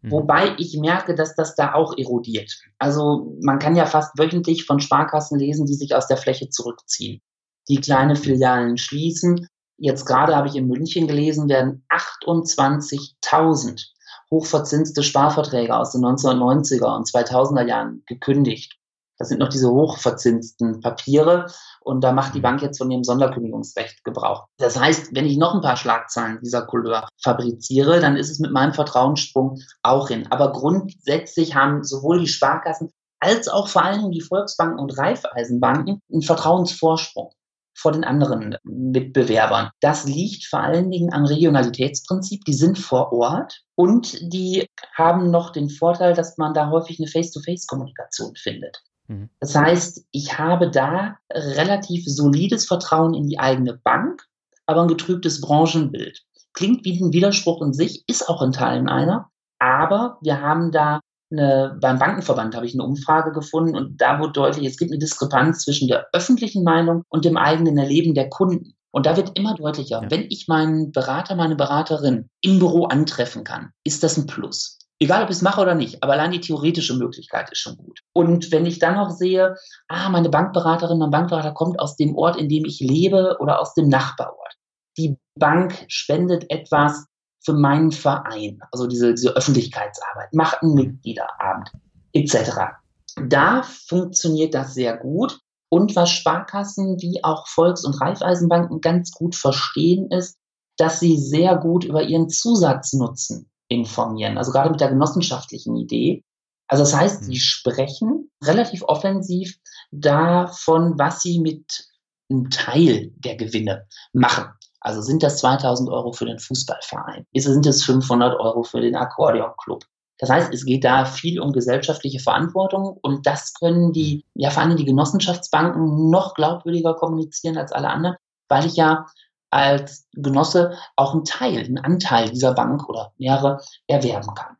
Mhm. Wobei ich merke, dass das da auch erodiert. Also man kann ja fast wöchentlich von Sparkassen lesen, die sich aus der Fläche zurückziehen, die kleine Filialen schließen. Jetzt gerade habe ich in München gelesen, werden 28.000 hochverzinste Sparverträge aus den 1990er und 2000er Jahren gekündigt. Das sind noch diese hochverzinsten Papiere und da macht die mhm. Bank jetzt von ihrem Sonderkündigungsrecht Gebrauch. Das heißt, wenn ich noch ein paar Schlagzeilen dieser Couleur fabriziere, dann ist es mit meinem Vertrauenssprung auch hin. Aber grundsätzlich haben sowohl die Sparkassen als auch vor allen Dingen die Volksbanken und Raiffeisenbanken einen Vertrauensvorsprung vor den anderen Mitbewerbern. Das liegt vor allen Dingen am Regionalitätsprinzip. Die sind vor Ort und die haben noch den Vorteil, dass man da häufig eine Face-to-Face-Kommunikation findet. Mhm. Das heißt, ich habe da relativ solides Vertrauen in die eigene Bank, aber ein getrübtes Branchenbild. Klingt wie ein Widerspruch in sich, ist auch in Teilen einer, aber wir haben da eine, beim Bankenverband habe ich eine Umfrage gefunden und da wurde deutlich, es gibt eine Diskrepanz zwischen der öffentlichen Meinung und dem eigenen Erleben der Kunden. Und da wird immer deutlicher, ja. wenn ich meinen Berater, meine Beraterin im Büro antreffen kann, ist das ein Plus. Egal, ob ich es mache oder nicht, aber allein die theoretische Möglichkeit ist schon gut. Und wenn ich dann noch sehe, ah, meine Bankberaterin, mein Bankberater kommt aus dem Ort, in dem ich lebe oder aus dem Nachbarort. Die Bank spendet etwas für meinen Verein, also diese, diese Öffentlichkeitsarbeit, macht einen Mitgliederabend etc. Da funktioniert das sehr gut. Und was Sparkassen wie auch Volks- und Raiffeisenbanken ganz gut verstehen, ist, dass sie sehr gut über ihren Zusatznutzen informieren. Also gerade mit der genossenschaftlichen Idee. Also das heißt, sie mhm. sprechen relativ offensiv davon, was sie mit einem Teil der Gewinne machen. Also sind das 2000 Euro für den Fußballverein? Sind es 500 Euro für den Akkordeonclub? Das heißt, es geht da viel um gesellschaftliche Verantwortung und das können die, ja vor allem die Genossenschaftsbanken noch glaubwürdiger kommunizieren als alle anderen, weil ich ja als Genosse auch einen Teil, einen Anteil dieser Bank oder mehrere erwerben kann.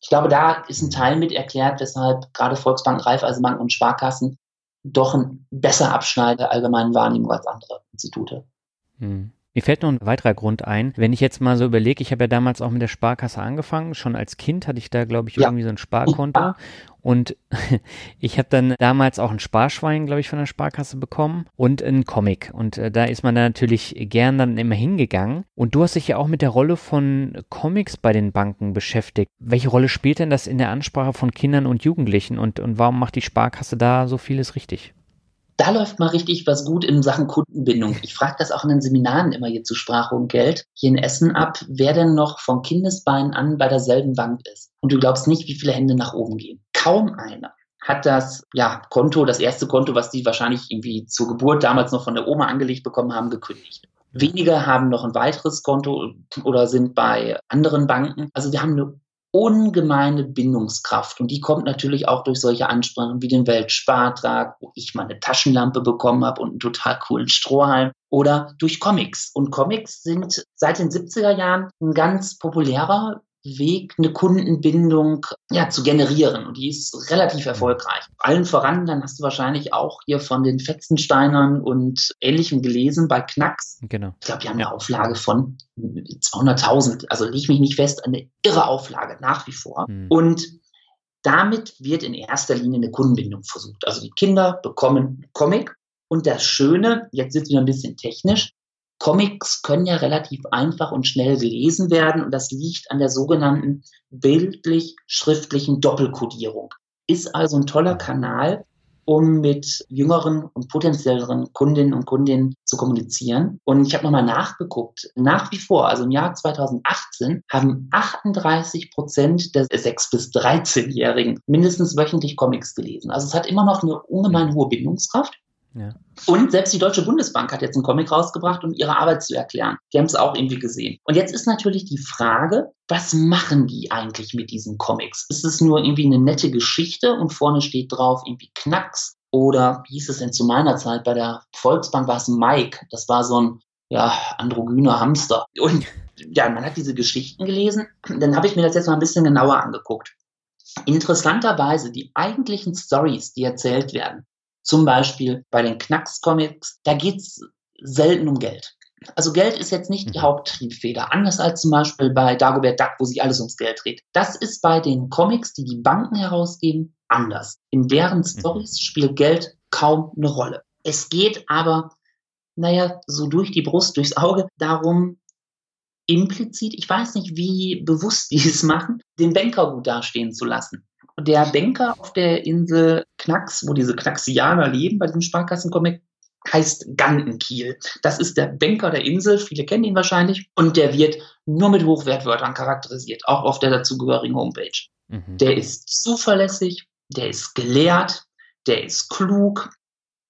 Ich glaube, da ist ein Teil mit erklärt, weshalb gerade Volksbank, Raiffeisenbank und Sparkassen doch ein besser abschneiden der allgemeinen Wahrnehmung als andere Institute. Hm. Mir fällt noch ein weiterer Grund ein. Wenn ich jetzt mal so überlege, ich habe ja damals auch mit der Sparkasse angefangen. Schon als Kind hatte ich da, glaube ich, irgendwie so ein Sparkonto. Und *laughs* ich habe dann damals auch ein Sparschwein, glaube ich, von der Sparkasse bekommen und einen Comic. Und äh, da ist man da natürlich gern dann immer hingegangen. Und du hast dich ja auch mit der Rolle von Comics bei den Banken beschäftigt. Welche Rolle spielt denn das in der Ansprache von Kindern und Jugendlichen? Und, und warum macht die Sparkasse da so vieles richtig? Da läuft mal richtig was gut in Sachen Kundenbindung. Ich frage das auch in den Seminaren immer hier zu Sprache und Geld hier in Essen ab, wer denn noch von Kindesbeinen an bei derselben Bank ist. Und du glaubst nicht, wie viele Hände nach oben gehen. Kaum einer hat das ja, Konto, das erste Konto, was die wahrscheinlich irgendwie zur Geburt damals noch von der Oma angelegt bekommen haben, gekündigt. Wenige haben noch ein weiteres Konto oder sind bei anderen Banken. Also wir haben eine ungemeine Bindungskraft. Und die kommt natürlich auch durch solche Ansprachen wie den Weltspartag, wo ich mal eine Taschenlampe bekommen habe und einen total coolen Strohhalm. Oder durch Comics. Und Comics sind seit den 70er Jahren ein ganz populärer Weg, eine Kundenbindung ja, zu generieren. Und die ist relativ erfolgreich. Allen voran, dann hast du wahrscheinlich auch hier von den Fetzensteinern und Ähnlichem gelesen bei Knacks. Genau. Ich glaube, die haben eine Auflage von 200.000. Also leg mich nicht fest, eine irre Auflage nach wie vor. Mhm. Und damit wird in erster Linie eine Kundenbindung versucht. Also die Kinder bekommen einen Comic. Und das Schöne, jetzt wird wieder ein bisschen technisch, Comics können ja relativ einfach und schnell gelesen werden und das liegt an der sogenannten bildlich-schriftlichen Doppelkodierung. Ist also ein toller Kanal, um mit jüngeren und potenzielleren Kundinnen und Kundinnen zu kommunizieren. Und ich habe nochmal nachgeguckt. Nach wie vor, also im Jahr 2018, haben 38 Prozent der 6- bis 13-Jährigen mindestens wöchentlich Comics gelesen. Also es hat immer noch eine ungemein hohe Bindungskraft. Ja. Und selbst die Deutsche Bundesbank hat jetzt einen Comic rausgebracht, um ihre Arbeit zu erklären. Die haben es auch irgendwie gesehen. Und jetzt ist natürlich die Frage, was machen die eigentlich mit diesen Comics? Ist es nur irgendwie eine nette Geschichte und vorne steht drauf irgendwie Knacks? Oder wie hieß es denn zu meiner Zeit? Bei der Volksbank war es Mike. Das war so ein ja, androgyner Hamster. Und ja, man hat diese Geschichten gelesen. Dann habe ich mir das jetzt mal ein bisschen genauer angeguckt. Interessanterweise, die eigentlichen Stories, die erzählt werden, zum Beispiel bei den Knacks-Comics, da geht es selten um Geld. Also Geld ist jetzt nicht die mhm. Haupttriebfeder, anders als zum Beispiel bei Dagobert Duck, wo sich alles ums Geld dreht. Das ist bei den Comics, die die Banken herausgeben, anders. In deren mhm. Stories spielt Geld kaum eine Rolle. Es geht aber, naja, so durch die Brust, durchs Auge darum, implizit, ich weiß nicht, wie bewusst die es machen, den Banker gut dastehen zu lassen der Banker auf der Insel Knacks, wo diese Knaxianer leben, bei diesem Sparkassencomic, heißt Gantenkiel. Das ist der Banker der Insel, viele kennen ihn wahrscheinlich, und der wird nur mit Hochwertwörtern charakterisiert, auch auf der dazugehörigen Homepage. Mhm. Der ist zuverlässig, der ist gelehrt, der ist klug.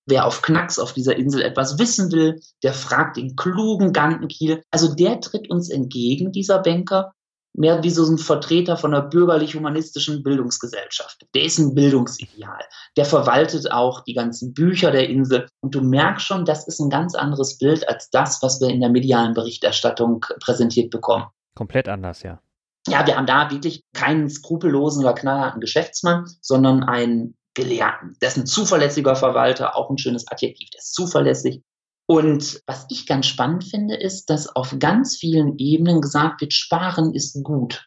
Wer auf Knacks auf dieser Insel etwas wissen will, der fragt den klugen Gantenkiel. Also der tritt uns entgegen, dieser Banker, mehr wie so ein Vertreter von einer bürgerlich-humanistischen Bildungsgesellschaft. Der ist ein Bildungsideal. Der verwaltet auch die ganzen Bücher der Insel. Und du merkst schon, das ist ein ganz anderes Bild als das, was wir in der medialen Berichterstattung präsentiert bekommen. Komplett anders, ja. Ja, wir haben da wirklich keinen skrupellosen oder knallharten Geschäftsmann, sondern einen Gelehrten. Der ist ein zuverlässiger Verwalter, auch ein schönes Adjektiv. Der ist zuverlässig, und was ich ganz spannend finde, ist, dass auf ganz vielen Ebenen gesagt wird, Sparen ist gut.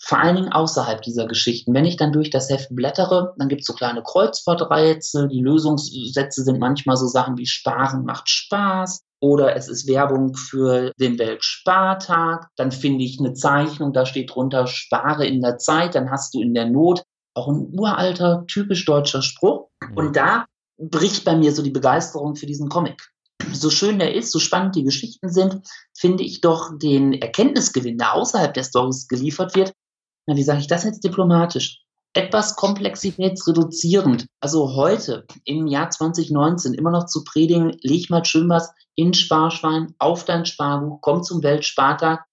Vor allen Dingen außerhalb dieser Geschichten. Wenn ich dann durch das Heft blättere, dann gibt es so kleine Kreuzworträtsel. Die Lösungssätze sind manchmal so Sachen wie Sparen macht Spaß oder es ist Werbung für den Weltspartag. Dann finde ich eine Zeichnung, da steht drunter Spare in der Zeit. Dann hast du in der Not auch ein uralter, typisch deutscher Spruch. Und mhm. da bricht bei mir so die Begeisterung für diesen Comic so schön der ist, so spannend die Geschichten sind, finde ich doch den Erkenntnisgewinn, der außerhalb der Stories geliefert wird, na, wie sage ich das jetzt diplomatisch? Etwas komplexitätsreduzierend. Also heute, im Jahr 2019, immer noch zu predigen, leg mal schön was in Sparschwein, auf dein Sparbuch, komm zum Weltspartag.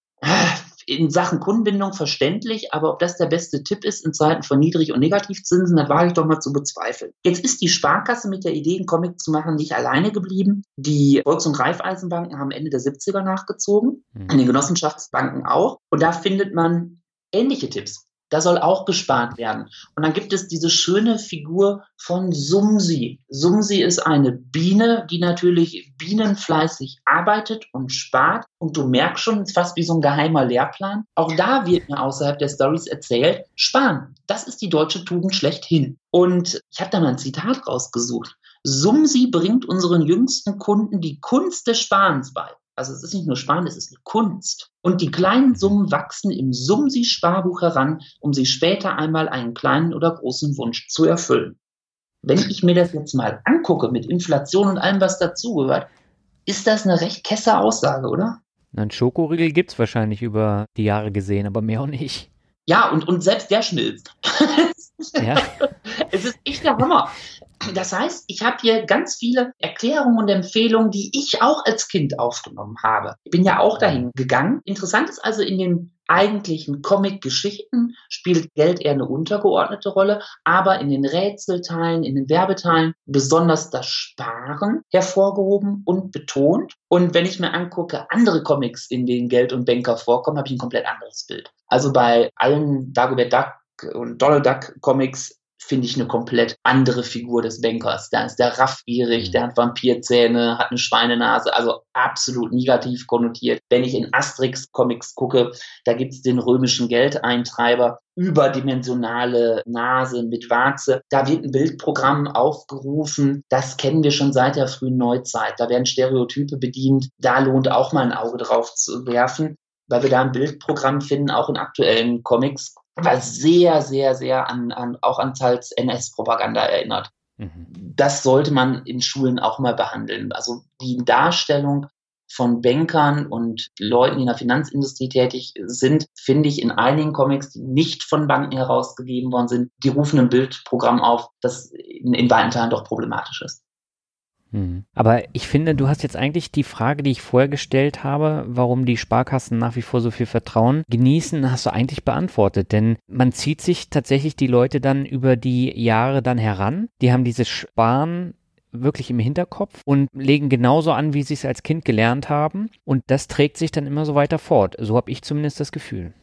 In Sachen Kundenbindung verständlich, aber ob das der beste Tipp ist in Zeiten von Niedrig- und Negativzinsen, das wage ich doch mal zu bezweifeln. Jetzt ist die Sparkasse mit der Idee, einen Comic zu machen, nicht alleine geblieben. Die Volks- und Raiffeisenbanken haben Ende der 70er nachgezogen, mhm. an den Genossenschaftsbanken auch. Und da findet man ähnliche Tipps. Da soll auch gespart werden. Und dann gibt es diese schöne Figur von Sumsi. Sumsi ist eine Biene, die natürlich bienenfleißig arbeitet und spart. Und du merkst schon, es ist fast wie so ein geheimer Lehrplan. Auch da wird mir außerhalb der Stories erzählt, sparen. Das ist die deutsche Tugend schlechthin. Und ich habe da mal ein Zitat rausgesucht. Sumsi bringt unseren jüngsten Kunden die Kunst des Sparens bei. Also es ist nicht nur Sparen, es ist eine Kunst. Und die kleinen Summen wachsen im Sumsi-Sparbuch heran, um sie später einmal einen kleinen oder großen Wunsch zu erfüllen. Wenn ich mir das jetzt mal angucke mit Inflation und allem, was dazugehört, ist das eine recht kesse Aussage, oder? Ein Schokoriegel gibt es wahrscheinlich über die Jahre gesehen, aber mehr auch nicht. Ja, und, und selbst der schmilzt. ja. *laughs* Es ist echt der Hammer. Das heißt, ich habe hier ganz viele Erklärungen und Empfehlungen, die ich auch als Kind aufgenommen habe. Ich bin ja auch dahin gegangen. Interessant ist also in den eigentlichen Comic-Geschichten spielt Geld eher eine untergeordnete Rolle, aber in den Rätselteilen, in den Werbeteilen besonders das Sparen hervorgehoben und betont. Und wenn ich mir angucke, andere Comics, in denen Geld und Banker vorkommen, habe ich ein komplett anderes Bild. Also bei allen Dagobert Duck und Donald Duck Comics finde ich eine komplett andere Figur des Bankers. Da ist der raffgierig, mhm. der hat Vampirzähne, hat eine Schweinenase, also absolut negativ konnotiert. Wenn ich in Asterix-Comics gucke, da gibt es den römischen Geldeintreiber, überdimensionale Nase mit Warze. Da wird ein Bildprogramm aufgerufen. Das kennen wir schon seit der frühen Neuzeit. Da werden Stereotype bedient. Da lohnt auch mal ein Auge drauf zu werfen weil wir da ein Bildprogramm finden, auch in aktuellen Comics, was sehr, sehr, sehr an, an auch an teils NS-Propaganda erinnert. Mhm. Das sollte man in Schulen auch mal behandeln. Also die Darstellung von Bankern und Leuten, die in der Finanzindustrie tätig sind, finde ich in einigen Comics, die nicht von Banken herausgegeben worden sind, die rufen ein Bildprogramm auf, das in, in weiten Teilen doch problematisch ist. Mhm. Aber ich finde, du hast jetzt eigentlich die Frage, die ich vorher gestellt habe, warum die Sparkassen nach wie vor so viel Vertrauen genießen, hast du eigentlich beantwortet. Denn man zieht sich tatsächlich die Leute dann über die Jahre dann heran. Die haben dieses Sparen wirklich im Hinterkopf und legen genauso an, wie sie es als Kind gelernt haben. Und das trägt sich dann immer so weiter fort. So habe ich zumindest das Gefühl.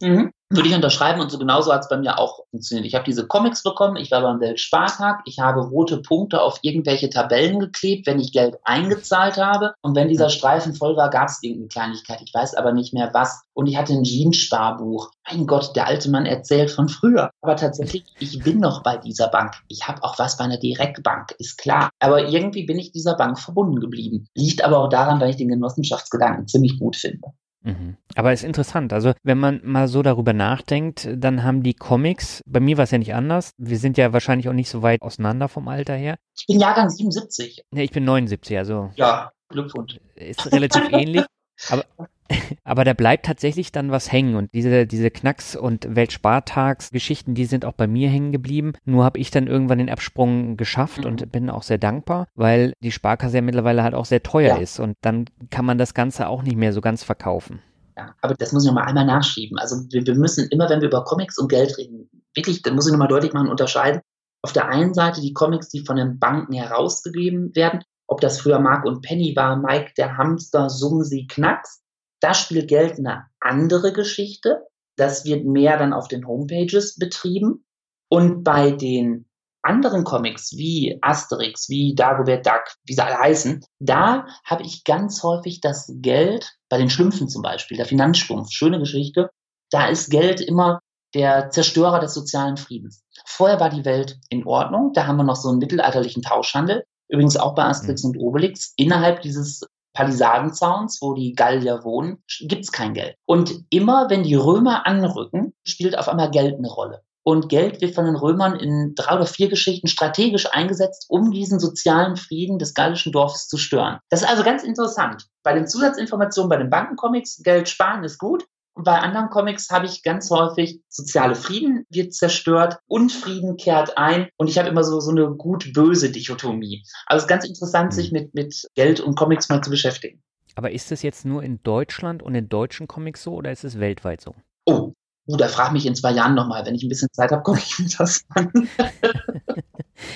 Mhm. Würde ich unterschreiben und so genauso hat es bei mir auch funktioniert. Ich habe diese Comics bekommen, ich war beim Weltspartag, ich habe rote Punkte auf irgendwelche Tabellen geklebt, wenn ich Geld eingezahlt habe. Und wenn dieser Streifen voll war, gab es irgendeine Kleinigkeit. Ich weiß aber nicht mehr was. Und ich hatte ein Jeans-Sparbuch. Mein Gott, der alte Mann erzählt von früher. Aber tatsächlich, ich bin noch bei dieser Bank. Ich habe auch was bei einer Direktbank, ist klar. Aber irgendwie bin ich dieser Bank verbunden geblieben. Liegt aber auch daran, weil ich den Genossenschaftsgedanken ziemlich gut finde. Mhm. Aber ist interessant. Also, wenn man mal so darüber nachdenkt, dann haben die Comics, bei mir war es ja nicht anders. Wir sind ja wahrscheinlich auch nicht so weit auseinander vom Alter her. Ich bin Jahrgang 77. Ja, ich bin 79, also. Ja, Glückwunsch. Ist relativ ähnlich. *laughs* Aber, *laughs* aber da bleibt tatsächlich dann was hängen und diese, diese Knacks- und Weltspartags-Geschichten, die sind auch bei mir hängen geblieben. Nur habe ich dann irgendwann den Absprung geschafft mhm. und bin auch sehr dankbar, weil die Sparkasse ja mittlerweile halt auch sehr teuer ja. ist und dann kann man das Ganze auch nicht mehr so ganz verkaufen. Ja, aber das muss ich nochmal einmal nachschieben. Also wir, wir müssen immer, wenn wir über Comics und Geld reden, wirklich, da muss ich nochmal deutlich machen, unterscheiden. Auf der einen Seite die Comics, die von den Banken herausgegeben werden, ob das früher Mark und Penny war, Mike der Hamster, Sumsi, Knacks, da spielt Geld eine andere Geschichte. Das wird mehr dann auf den Homepages betrieben. Und bei den anderen Comics wie Asterix, wie Dagobert Duck, wie sie alle heißen, da habe ich ganz häufig das Geld, bei den Schlümpfen zum Beispiel, der Finanzschlumpf, schöne Geschichte, da ist Geld immer der Zerstörer des sozialen Friedens. Vorher war die Welt in Ordnung, da haben wir noch so einen mittelalterlichen Tauschhandel, übrigens auch bei Asterix mhm. und Obelix. Innerhalb dieses Palisadenzauns, wo die Gallier wohnen, gibt's kein Geld. Und immer, wenn die Römer anrücken, spielt auf einmal Geld eine Rolle. Und Geld wird von den Römern in drei oder vier Geschichten strategisch eingesetzt, um diesen sozialen Frieden des gallischen Dorfes zu stören. Das ist also ganz interessant. Bei den Zusatzinformationen bei den Bankencomics, Geld sparen ist gut. Und bei anderen Comics habe ich ganz häufig soziale Frieden wird zerstört, Unfrieden kehrt ein und ich habe immer so, so eine gut-böse Dichotomie. Also es ist ganz interessant, sich mhm. mit, mit Geld und Comics mal zu beschäftigen. Aber ist das jetzt nur in Deutschland und in deutschen Comics so oder ist es weltweit so? Oh, uh, da frag mich in zwei Jahren nochmal. Wenn ich ein bisschen Zeit habe, *laughs* gucke ich mir das an. *laughs*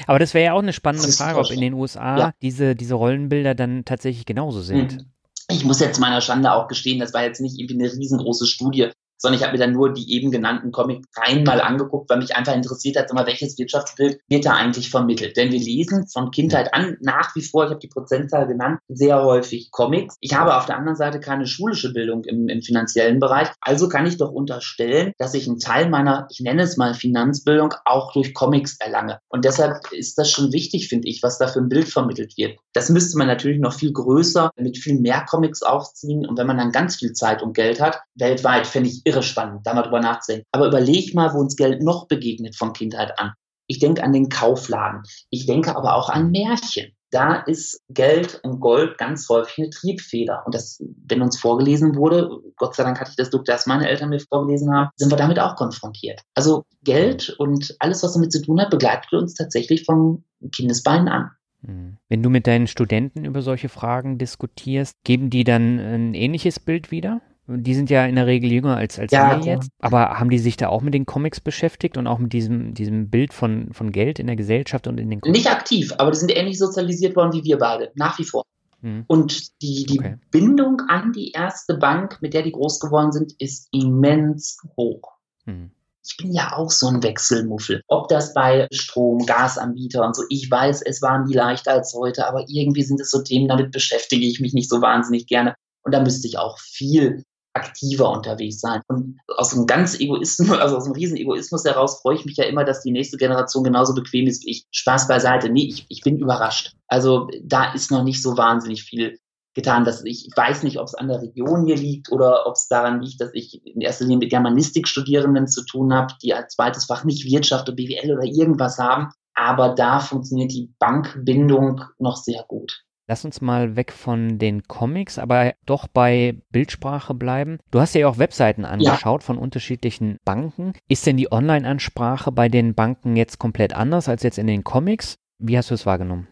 Aber das wäre ja auch eine spannende Frage, ob in den USA ja. diese, diese Rollenbilder dann tatsächlich genauso sind. Mhm ich muss jetzt meiner Schande auch gestehen, das war jetzt nicht irgendwie eine riesengroße Studie sondern ich habe mir dann nur die eben genannten Comic-Reihen mal angeguckt, weil mich einfach interessiert hat, mal, welches Wirtschaftsbild wird da eigentlich vermittelt. Denn wir lesen von Kindheit an nach wie vor, ich habe die Prozentzahl genannt, sehr häufig Comics. Ich habe auf der anderen Seite keine schulische Bildung im, im finanziellen Bereich, also kann ich doch unterstellen, dass ich einen Teil meiner, ich nenne es mal Finanzbildung, auch durch Comics erlange. Und deshalb ist das schon wichtig, finde ich, was da für ein Bild vermittelt wird. Das müsste man natürlich noch viel größer mit viel mehr Comics aufziehen. Und wenn man dann ganz viel Zeit und Geld hat, weltweit, fände ich irre spannend, da mal drüber nachzudenken. Aber überleg mal, wo uns Geld noch begegnet von Kindheit an. Ich denke an den Kaufladen. Ich denke aber auch an Märchen. da ist Geld und Gold ganz häufig eine Triebfeder. Und das, wenn uns vorgelesen wurde, Gott sei Dank hatte ich das Glück, dass meine Eltern mir vorgelesen haben, sind wir damit auch konfrontiert. Also Geld und alles, was damit zu tun hat, begleitet uns tatsächlich vom Kindesbeinen an. Hm. Wenn du mit deinen Studenten über solche Fragen diskutierst, geben die dann ein ähnliches Bild wieder? Die sind ja in der Regel jünger als, als ja, wir jetzt. Aber haben die sich da auch mit den Comics beschäftigt und auch mit diesem, diesem Bild von, von Geld in der Gesellschaft und in den Comics? Nicht aktiv, aber die sind ähnlich sozialisiert worden wie wir beide, nach wie vor. Hm. Und die, die okay. Bindung an die erste Bank, mit der die groß geworden sind, ist immens hoch. Hm. Ich bin ja auch so ein Wechselmuffel. Ob das bei Strom, Gasanbieter und so, ich weiß, es waren die leichter als heute, aber irgendwie sind es so Themen, damit beschäftige ich mich nicht so wahnsinnig gerne. Und da müsste ich auch viel aktiver unterwegs sein. Und aus einem ganz Egoismus, *laughs* also aus einem riesen Egoismus heraus freue ich mich ja immer, dass die nächste Generation genauso bequem ist wie ich. Spaß beiseite. Nee, ich, ich bin überrascht. Also da ist noch nicht so wahnsinnig viel getan. Dass ich, ich weiß nicht, ob es an der Region hier liegt oder ob es daran liegt, dass ich in erster Linie mit Germanistikstudierenden zu tun habe, die als zweites Fach nicht Wirtschaft oder BWL oder irgendwas haben. Aber da funktioniert die Bankbindung noch sehr gut. Lass uns mal weg von den Comics, aber doch bei Bildsprache bleiben. Du hast ja auch Webseiten angeschaut ja. von unterschiedlichen Banken. Ist denn die Online-Ansprache bei den Banken jetzt komplett anders als jetzt in den Comics? Wie hast du es wahrgenommen?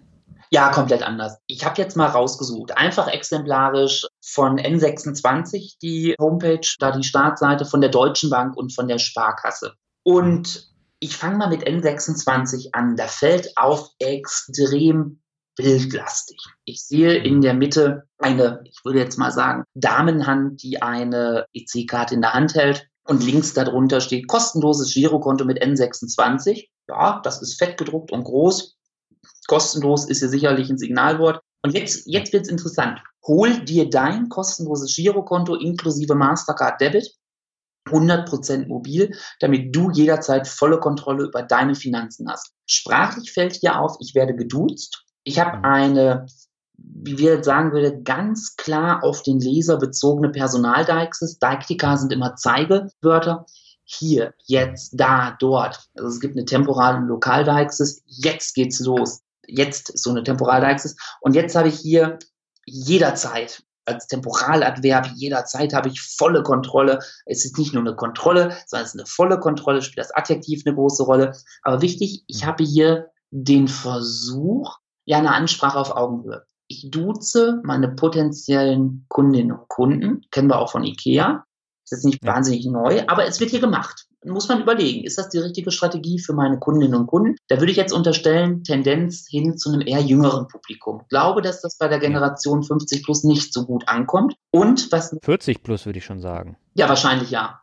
Ja, komplett anders. Ich habe jetzt mal rausgesucht, einfach exemplarisch von N26 die Homepage, da die Startseite von der Deutschen Bank und von der Sparkasse. Und ich fange mal mit N26 an. Da fällt auf extrem bildlastig. Ich sehe in der Mitte eine, ich würde jetzt mal sagen, Damenhand, die eine EC-Karte in der Hand hält. Und links darunter steht kostenloses Girokonto mit N26. Ja, das ist fett gedruckt und groß. Kostenlos ist hier sicherlich ein Signalwort. Und jetzt, jetzt wird es interessant. Hol dir dein kostenloses Girokonto inklusive Mastercard Debit 100% mobil, damit du jederzeit volle Kontrolle über deine Finanzen hast. Sprachlich fällt hier auf, ich werde geduzt. Ich habe mhm. eine, wie wir sagen würde, ganz klar auf den Leser bezogene Personaldeixis. Deiktika sind immer Zeigewörter. Hier, jetzt, da, dort. Also es gibt eine temporale und Lokaldeixis. Jetzt geht's los. Jetzt ist so eine Temporaldeixis. Und jetzt habe ich hier jederzeit als Temporaladverb jederzeit habe ich volle Kontrolle. Es ist nicht nur eine Kontrolle, sondern es ist eine volle Kontrolle, spielt das Adjektiv eine große Rolle. Aber wichtig, ich mhm. habe hier den Versuch, ja eine Ansprache auf Augenhöhe. Ich duze meine potenziellen Kundinnen und Kunden, kennen wir auch von IKEA. Das ist nicht ja. wahnsinnig neu, aber es wird hier gemacht. Muss man überlegen, ist das die richtige Strategie für meine Kundinnen und Kunden? Da würde ich jetzt unterstellen, Tendenz hin zu einem eher jüngeren Publikum. Ich glaube, dass das bei der Generation 50 plus nicht so gut ankommt. Und was. 40 plus würde ich schon sagen. Ja, wahrscheinlich ja.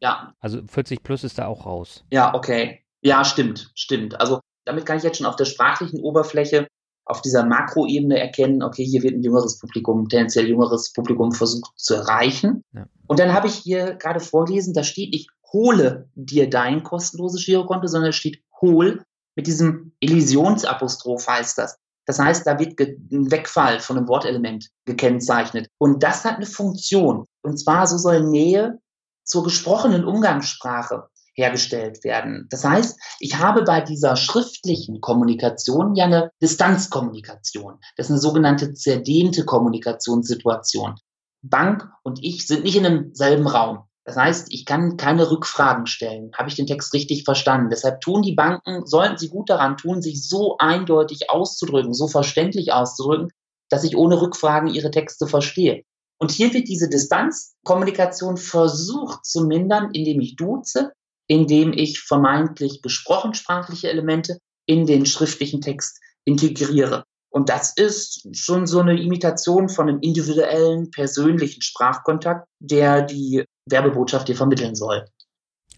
Ja. Also 40 plus ist da auch raus. Ja, okay. Ja, stimmt, stimmt. Also damit kann ich jetzt schon auf der sprachlichen Oberfläche auf dieser Makroebene erkennen, okay, hier wird ein jüngeres Publikum, tendenziell jüngeres Publikum versucht zu erreichen. Ja. Und dann habe ich hier gerade vorgelesen, da steht nicht, hole dir dein kostenloses Girokonto, sondern es steht, hol mit diesem Elisionsapostroph heißt das. Das heißt, da wird ein Wegfall von einem Wortelement gekennzeichnet. Und das hat eine Funktion. Und zwar so soll Nähe zur gesprochenen Umgangssprache hergestellt werden. Das heißt, ich habe bei dieser schriftlichen Kommunikation ja eine Distanzkommunikation. Das ist eine sogenannte zerdehnte Kommunikationssituation. Bank und ich sind nicht in einem selben Raum. Das heißt, ich kann keine Rückfragen stellen. Habe ich den Text richtig verstanden? Deshalb tun die Banken, sollten sie gut daran tun, sich so eindeutig auszudrücken, so verständlich auszudrücken, dass ich ohne Rückfragen ihre Texte verstehe. Und hier wird diese Distanzkommunikation versucht zu mindern, indem ich duze, indem ich vermeintlich gesprochen sprachliche Elemente in den schriftlichen Text integriere. Und das ist schon so eine Imitation von einem individuellen, persönlichen Sprachkontakt, der die Werbebotschaft dir vermitteln soll.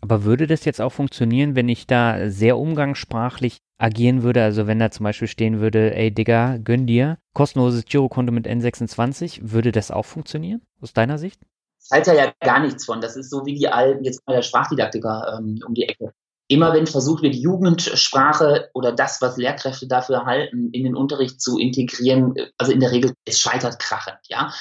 Aber würde das jetzt auch funktionieren, wenn ich da sehr umgangssprachlich agieren würde? Also wenn da zum Beispiel stehen würde, ey Digga, gönn dir, kostenloses Girokonto mit N26, würde das auch funktionieren, aus deiner Sicht? Ich halte ja gar nichts von. Das ist so wie die alten, jetzt mal der Sprachdidaktiker ähm, um die Ecke. Immer wenn versucht wird, Jugendsprache oder das, was Lehrkräfte dafür halten, in den Unterricht zu integrieren, also in der Regel, es scheitert krachend, ja.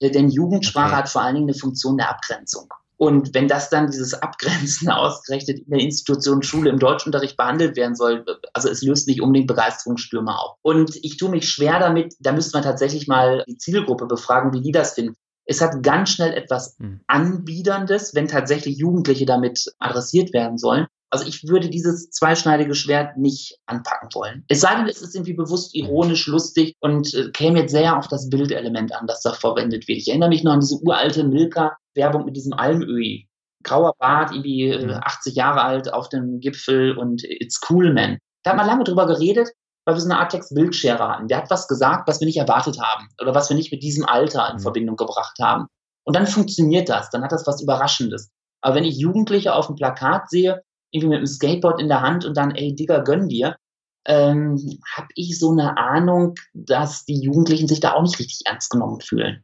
Denn Jugendsprache okay. hat vor allen Dingen eine Funktion der Abgrenzung. Und wenn das dann dieses Abgrenzen *laughs* ausgerechnet in der Institution Schule im Deutschunterricht behandelt werden soll, also es löst nicht unbedingt Begeisterungsstürme auf. Und ich tue mich schwer damit, da müsste man tatsächlich mal die Zielgruppe befragen, wie die das finden. Es hat ganz schnell etwas hm. Anbiederndes, wenn tatsächlich Jugendliche damit adressiert werden sollen. Also ich würde dieses zweischneidige Schwert nicht anpacken wollen. Es sei denn, es ist irgendwie bewusst ironisch, lustig und äh, käme jetzt sehr auf das Bildelement an, das da verwendet wird. Ich erinnere mich noch an diese uralte Milka-Werbung mit diesem Almöhi. Grauer Bart, irgendwie äh, 80 Jahre alt auf dem Gipfel und it's cool, man. Da hat man lange drüber geredet, weil wir so eine Art Text-Bildshare hatten. Der hat was gesagt, was wir nicht erwartet haben oder was wir nicht mit diesem Alter in mhm. Verbindung gebracht haben. Und dann funktioniert das, dann hat das was Überraschendes. Aber wenn ich Jugendliche auf dem Plakat sehe, irgendwie mit dem Skateboard in der Hand und dann, ey, Digga, gönn dir, ähm, habe ich so eine Ahnung, dass die Jugendlichen sich da auch nicht richtig ernst genommen fühlen.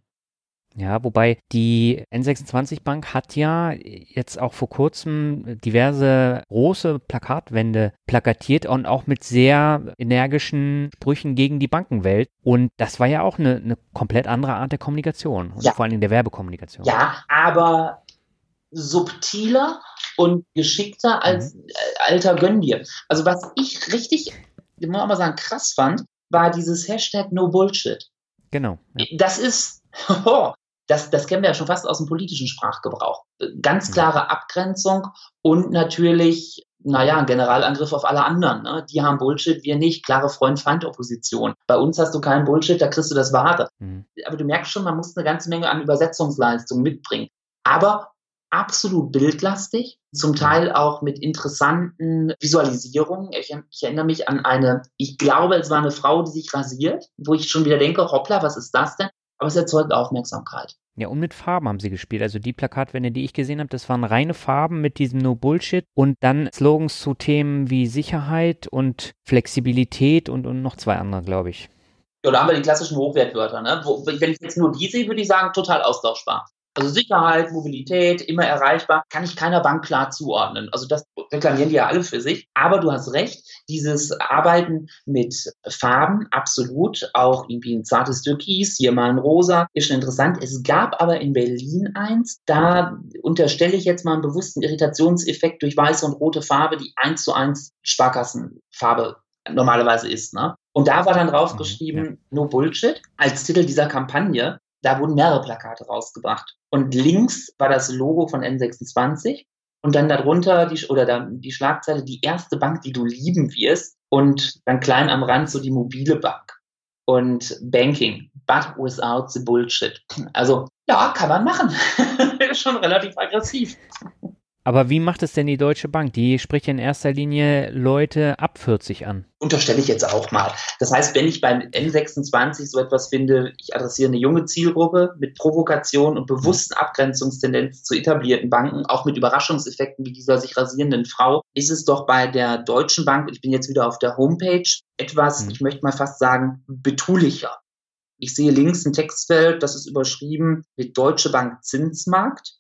Ja, wobei die N26 Bank hat ja jetzt auch vor kurzem diverse große Plakatwände plakatiert und auch mit sehr energischen Sprüchen gegen die Bankenwelt. Und das war ja auch eine, eine komplett andere Art der Kommunikation und ja. vor allen Dingen der Werbekommunikation. Ja, aber subtiler und geschickter als mhm. Äh, alter Gönn dir. Also was ich richtig, ich muss auch mal sagen, krass fand, war dieses Hashtag No Bullshit. Genau. Ja. Das ist, *laughs* oh, das, das kennen wir ja schon fast aus dem politischen Sprachgebrauch. Ganz mhm. klare Abgrenzung und natürlich, naja, ein Generalangriff auf alle anderen. Ne? Die haben Bullshit, wir nicht. Klare Freund-Feind-Opposition. Bei uns hast du keinen Bullshit, da kriegst du das Wahre. Mhm. Aber du merkst schon, man muss eine ganze Menge an Übersetzungsleistung mitbringen. Aber absolut bildlastig, zum Teil auch mit interessanten Visualisierungen. Ich, ich, erinnere mich an eine, ich glaube, es war eine Frau, die sich rasiert, wo ich schon wieder denke, hoppla, was ist das denn? Aber es erzeugt Aufmerksamkeit. Ja, und mit Farben haben sie gespielt. Also die Plakatwände, die ich gesehen habe, das waren reine Farben mit diesem No Bullshit und dann Slogans zu Themen wie Sicherheit und Flexibilität und, und noch zwei andere, glaube ich. Ja, da haben wir die klassischen Hochwertwörter. Ne? Wo, wenn ich jetzt nur die sehe, würde ich sagen, total austauschbar. Also Sicherheit, Mobilität, immer erreichbar, kann ich keiner Bank klar zuordnen. Also das reklamieren die ja alle für sich. Aber du hast recht, dieses Arbeiten mit Farben, absolut. Auch irgendwie ein zartes Türkis, hier mal ein Rosa, ist schon interessant. Es gab aber in Berlin eins, da unterstelle ich jetzt mal einen bewussten Irritationseffekt durch weiße und rote Farbe, die eins zu eins Sparkassenfarbe normalerweise ist. Ne? Und da war dann draufgeschrieben, mhm, ja. no Bullshit, als Titel dieser Kampagne da wurden mehrere Plakate rausgebracht. Und links war das Logo von N26 und dann darunter die, oder da, die Schlagzeile, die erste Bank, die du lieben wirst und dann klein am Rand so die mobile Bank und Banking, but without the bullshit. Also ja, kann man machen. *laughs* Schon relativ aggressiv. Aber wie macht es denn die Deutsche Bank? Die spricht in erster Linie Leute ab 40 an. Unterstelle ich jetzt auch mal. Das heißt, wenn ich beim N26 so etwas finde, ich adressiere eine junge Zielgruppe mit Provokation und bewussten Abgrenzungstendenzen zu etablierten Banken, auch mit Überraschungseffekten wie dieser sich rasierenden Frau, ist es doch bei der Deutschen Bank, ich bin jetzt wieder auf der Homepage, etwas, mhm. ich möchte mal fast sagen, betulicher. Ich sehe links ein Textfeld, das ist überschrieben mit Deutsche Bank Zinsmarkt.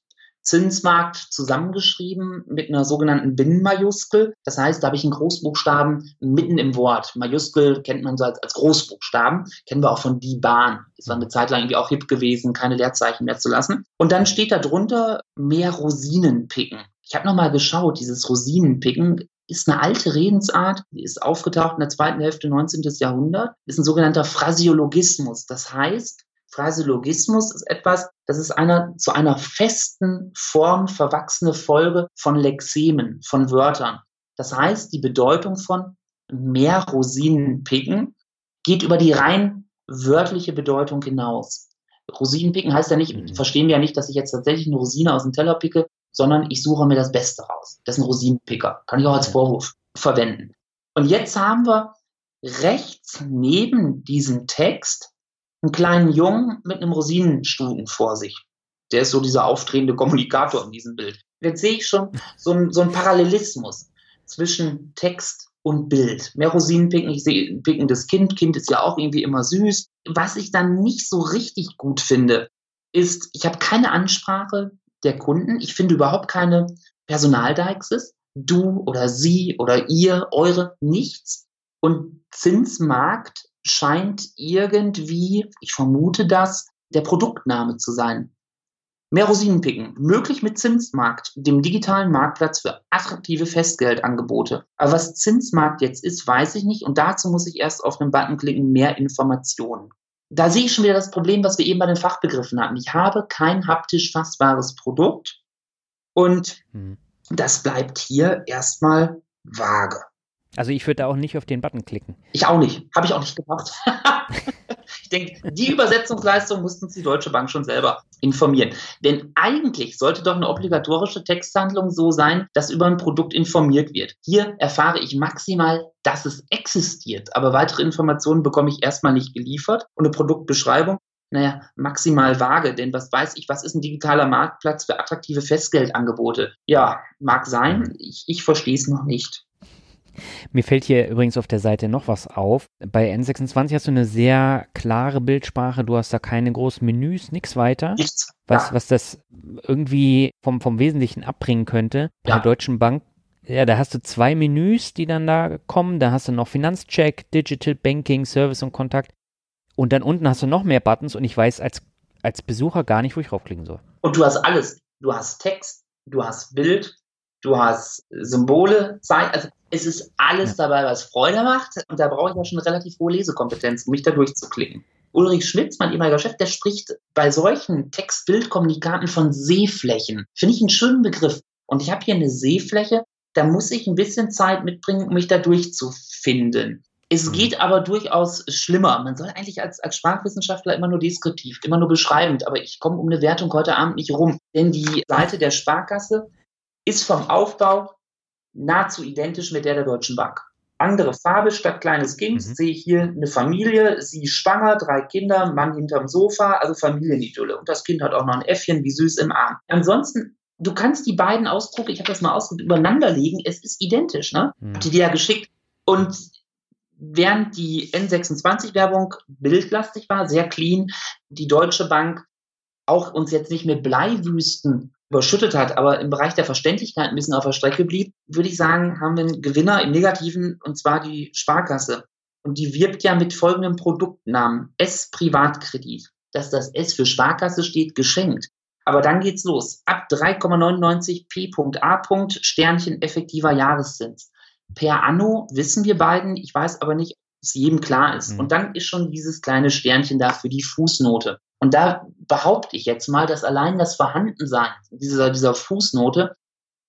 Zinsmarkt zusammengeschrieben mit einer sogenannten Binnenmajuskel. Das heißt, da habe ich einen Großbuchstaben mitten im Wort. Majuskel kennt man so als, als Großbuchstaben. Kennen wir auch von die Bahn. Ist war eine Zeit lang irgendwie auch hip gewesen, keine Leerzeichen mehr zu lassen. Und dann steht da drunter mehr Rosinen picken. Ich habe nochmal geschaut, dieses Rosinenpicken ist eine alte Redensart, die ist aufgetaucht in der zweiten Hälfte 19. Jahrhundert, ist ein sogenannter Phrasiologismus. Das heißt, Phraseologismus ist etwas, das ist einer zu einer festen Form verwachsene Folge von Lexemen, von Wörtern. Das heißt, die Bedeutung von mehr Rosinen picken geht über die rein wörtliche Bedeutung hinaus. Rosinen picken heißt ja nicht, mhm. verstehen wir ja nicht, dass ich jetzt tatsächlich eine Rosine aus dem Teller picke, sondern ich suche mir das Beste raus. Das ist ein Rosinenpicker. Kann ich auch als Vorwurf verwenden. Und jetzt haben wir rechts neben diesem Text einen kleinen Jungen mit einem Rosinenstuten vor sich. Der ist so dieser aufdrehende Kommunikator in diesem Bild. Jetzt sehe ich schon so einen, so Parallelismus zwischen Text und Bild. Mehr Rosinen picken, ich sehe ein pickendes Kind. Kind ist ja auch irgendwie immer süß. Was ich dann nicht so richtig gut finde, ist, ich habe keine Ansprache der Kunden. Ich finde überhaupt keine Personaldeixis. Du oder sie oder ihr, eure, nichts. Und Zinsmarkt scheint irgendwie, ich vermute das, der Produktname zu sein. Mehr Rosinen picken, möglich mit Zinsmarkt, dem digitalen Marktplatz für attraktive Festgeldangebote. Aber was Zinsmarkt jetzt ist, weiß ich nicht und dazu muss ich erst auf den Button klicken, mehr Informationen. Da sehe ich schon wieder das Problem, was wir eben bei den Fachbegriffen hatten. Ich habe kein haptisch fassbares Produkt und mhm. das bleibt hier erstmal vage. Also ich würde da auch nicht auf den Button klicken. Ich auch nicht. Habe ich auch nicht gemacht. *laughs* ich denke, die Übersetzungsleistung mussten die Deutsche Bank schon selber informieren. Denn eigentlich sollte doch eine obligatorische Texthandlung so sein, dass über ein Produkt informiert wird. Hier erfahre ich maximal, dass es existiert. Aber weitere Informationen bekomme ich erstmal nicht geliefert. Und eine Produktbeschreibung naja, maximal vage, denn was weiß ich, was ist ein digitaler Marktplatz für attraktive Festgeldangebote? Ja, mag sein, ich, ich verstehe es noch nicht. Mir fällt hier übrigens auf der Seite noch was auf. Bei N26 hast du eine sehr klare Bildsprache, du hast da keine großen Menüs, nichts weiter. Nichts. Was, ja. was das irgendwie vom, vom Wesentlichen abbringen könnte. Bei ja. der Deutschen Bank ja, da hast du zwei Menüs, die dann da kommen. Da hast du noch Finanzcheck, Digital Banking, Service und Kontakt. Und dann unten hast du noch mehr Buttons und ich weiß als, als Besucher gar nicht, wo ich raufklicken soll. Und du hast alles. Du hast Text, du hast Bild, du hast Symbole, Zeichen. Also es ist alles dabei, was Freude macht. Und da brauche ich ja schon relativ hohe Lesekompetenz, um mich da durchzuklicken. Ulrich Schmitz, mein ehemaliger Chef, der spricht bei solchen Text-Bild-Kommunikaten von Seeflächen. Finde ich einen schönen Begriff. Und ich habe hier eine Seefläche, da muss ich ein bisschen Zeit mitbringen, um mich da durchzufinden. Es mhm. geht aber durchaus schlimmer. Man soll eigentlich als, als Sprachwissenschaftler immer nur deskriptiv, immer nur beschreibend, aber ich komme um eine Wertung heute Abend nicht rum. Denn die Seite der Sparkasse ist vom Aufbau nahezu identisch mit der der Deutschen Bank. Andere Farbe statt kleines Kind mhm. sehe ich hier eine Familie, sie schwanger, drei Kinder, Mann hinterm Sofa, also Familienidylle. Und das Kind hat auch noch ein Äffchen, wie süß im Arm. Ansonsten, du kannst die beiden Ausdrucke, ich habe das mal ausgedrückt, übereinander legen, es ist identisch, ne? Mhm. Die dir ja geschickt. Und während die N26-Werbung bildlastig war, sehr clean, die Deutsche Bank auch uns jetzt nicht mit Bleiwüsten überschüttet hat, aber im Bereich der Verständlichkeit ein bisschen auf der Strecke blieb, würde ich sagen, haben wir einen Gewinner im Negativen und zwar die Sparkasse. Und die wirbt ja mit folgendem Produktnamen S Privatkredit. Dass das S für Sparkasse steht, geschenkt. Aber dann geht's los. Ab 3,99 P.A. Sternchen effektiver Jahreszins. Per Anno wissen wir beiden, ich weiß aber nicht, ob es jedem klar ist. Mhm. Und dann ist schon dieses kleine Sternchen da für die Fußnote. Und da behaupte ich jetzt mal, dass allein das Vorhandensein dieser, dieser Fußnote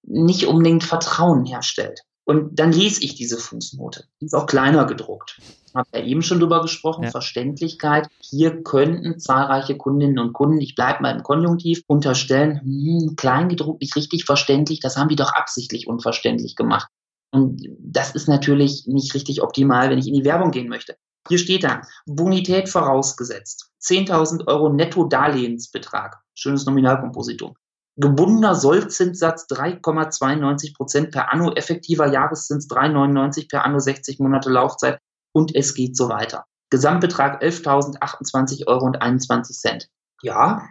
nicht unbedingt Vertrauen herstellt. Und dann lese ich diese Fußnote. Die ist auch kleiner gedruckt. Habe ja eben schon drüber gesprochen, ja. Verständlichkeit. Hier könnten zahlreiche Kundinnen und Kunden, ich bleibe mal im Konjunktiv, unterstellen, hm, klein gedruckt, nicht richtig verständlich, das haben die doch absichtlich unverständlich gemacht. Und das ist natürlich nicht richtig optimal, wenn ich in die Werbung gehen möchte. Hier steht da, Bonität vorausgesetzt. 10.000 Euro Netto-Darlehensbetrag. Schönes Nominalkompositum. Gebundener Sollzinssatz 3,92 Prozent per Anno, effektiver Jahreszins 3,99 per Anno, 60 Monate Laufzeit und es geht so weiter. Gesamtbetrag 11.028 Euro und 21 Cent. Ja,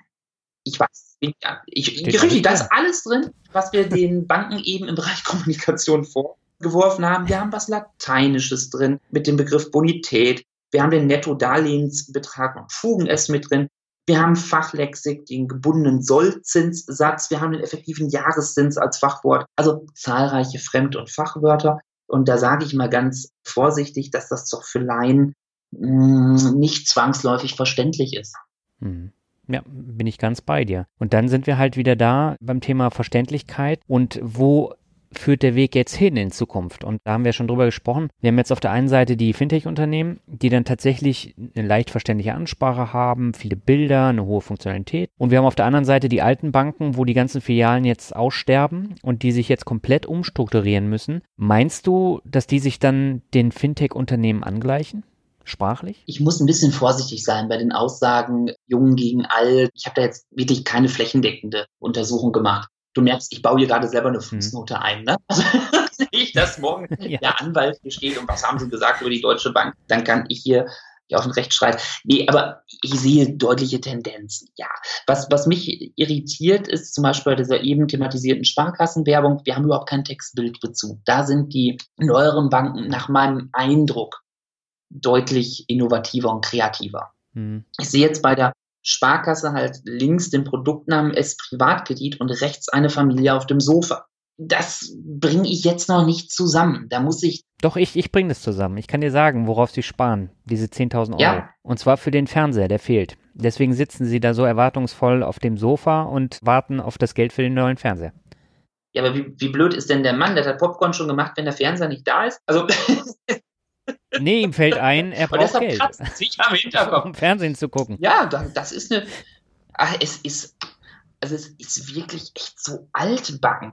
ich weiß, ich, ich, richtig, da ist alles drin, was wir den Banken eben im Bereich *laughs* Kommunikation vorgeworfen haben. Wir haben was Lateinisches drin mit dem Begriff Bonität. Wir haben den Netto-Darlehensbetrag und fugen es mit drin. Wir haben Fachlexik, den gebundenen Sollzinssatz. Wir haben den effektiven Jahreszins als Fachwort. Also zahlreiche Fremd- und Fachwörter. Und da sage ich mal ganz vorsichtig, dass das doch für Laien mh, mm, nicht zwangsläufig verständlich ist. Hm. Ja, bin ich ganz bei dir. Und dann sind wir halt wieder da beim Thema Verständlichkeit und wo führt der Weg jetzt hin in Zukunft? Und da haben wir schon drüber gesprochen. Wir haben jetzt auf der einen Seite die Fintech-Unternehmen, die dann tatsächlich eine leicht verständliche Ansprache haben, viele Bilder, eine hohe Funktionalität. Und wir haben auf der anderen Seite die alten Banken, wo die ganzen Filialen jetzt aussterben und die sich jetzt komplett umstrukturieren müssen. Meinst du, dass die sich dann den Fintech-Unternehmen angleichen? sprachlich? Ich muss ein bisschen vorsichtig sein bei den Aussagen jung gegen alt. Ich habe da jetzt wirklich keine flächendeckende Untersuchung gemacht du merkst, ich baue hier gerade selber eine mhm. Fußnote ein. Ne? *laughs* Also, *laughs* sehe ich das morgen *laughs* ja. der Anwalt besteht und was haben sie gesagt über die Deutsche Bank, dann kann ich hier auf den Rechtsstreit. Nee, aber ich sehe deutliche Tendenzen, ja. Was, was mich irritiert, ist zum Beispiel bei dieser eben thematisierten Sparkassenwerbung, wir haben überhaupt keinen Textbildbezug. Da sind die neueren Banken nach meinem Eindruck deutlich innovativer und kreativer. Hm. Ich sehe jetzt bei der Sparkasse halt links den Produktnamen S Privatkredit und rechts eine Familie auf dem Sofa. Das bringe ich jetzt noch nicht zusammen. Da muss ich. Doch, ich, ich bringe das zusammen. Ich kann dir sagen, worauf sie sparen, diese 10.000 Euro. Ja. Und zwar für den Fernseher, der fehlt. Deswegen sitzen sie da so erwartungsvoll auf dem Sofa und warten auf das Geld für den neuen Fernseher. Ja, aber wie, wie blöd ist denn der Mann? Der hat Popcorn schon gemacht, wenn der Fernseher nicht da ist? Also. *laughs* Nee, ihm fällt ein, er braucht deshalb Geld. Kratzt sich am Hinterkopf. Um Fernsehen zu gucken. Ja, das ist eine. Ach, es ist. Also es ist wirklich echt so altbacken.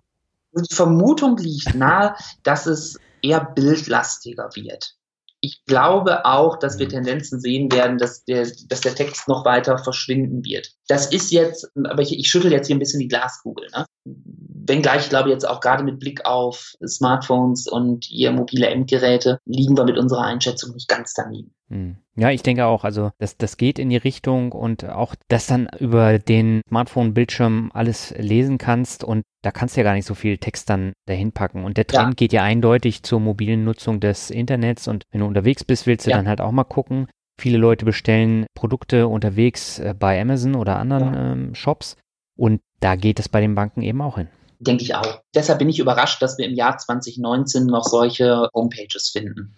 Die Vermutung liegt nahe, dass es eher bildlastiger wird. Ich glaube auch, dass wir mhm. Tendenzen sehen werden, dass der, dass der Text noch weiter verschwinden wird. Das ist jetzt, aber ich, ich schüttel jetzt hier ein bisschen die Glaskugel. Ne? Wenngleich, ich glaube jetzt auch gerade mit Blick auf Smartphones und ihr mobile Endgeräte liegen wir mit unserer Einschätzung nicht ganz daneben. Hm. Ja, ich denke auch. Also das, das geht in die Richtung und auch, dass dann über den Smartphone-Bildschirm alles lesen kannst und da kannst du ja gar nicht so viel Text dann dahin packen. Und der Trend ja. geht ja eindeutig zur mobilen Nutzung des Internets und wenn du unterwegs bist, willst du ja. dann halt auch mal gucken. Viele Leute bestellen Produkte unterwegs äh, bei Amazon oder anderen ja. ähm, Shops und da geht es bei den Banken eben auch hin. Denke ich auch. Deshalb bin ich überrascht, dass wir im Jahr 2019 noch solche Homepages finden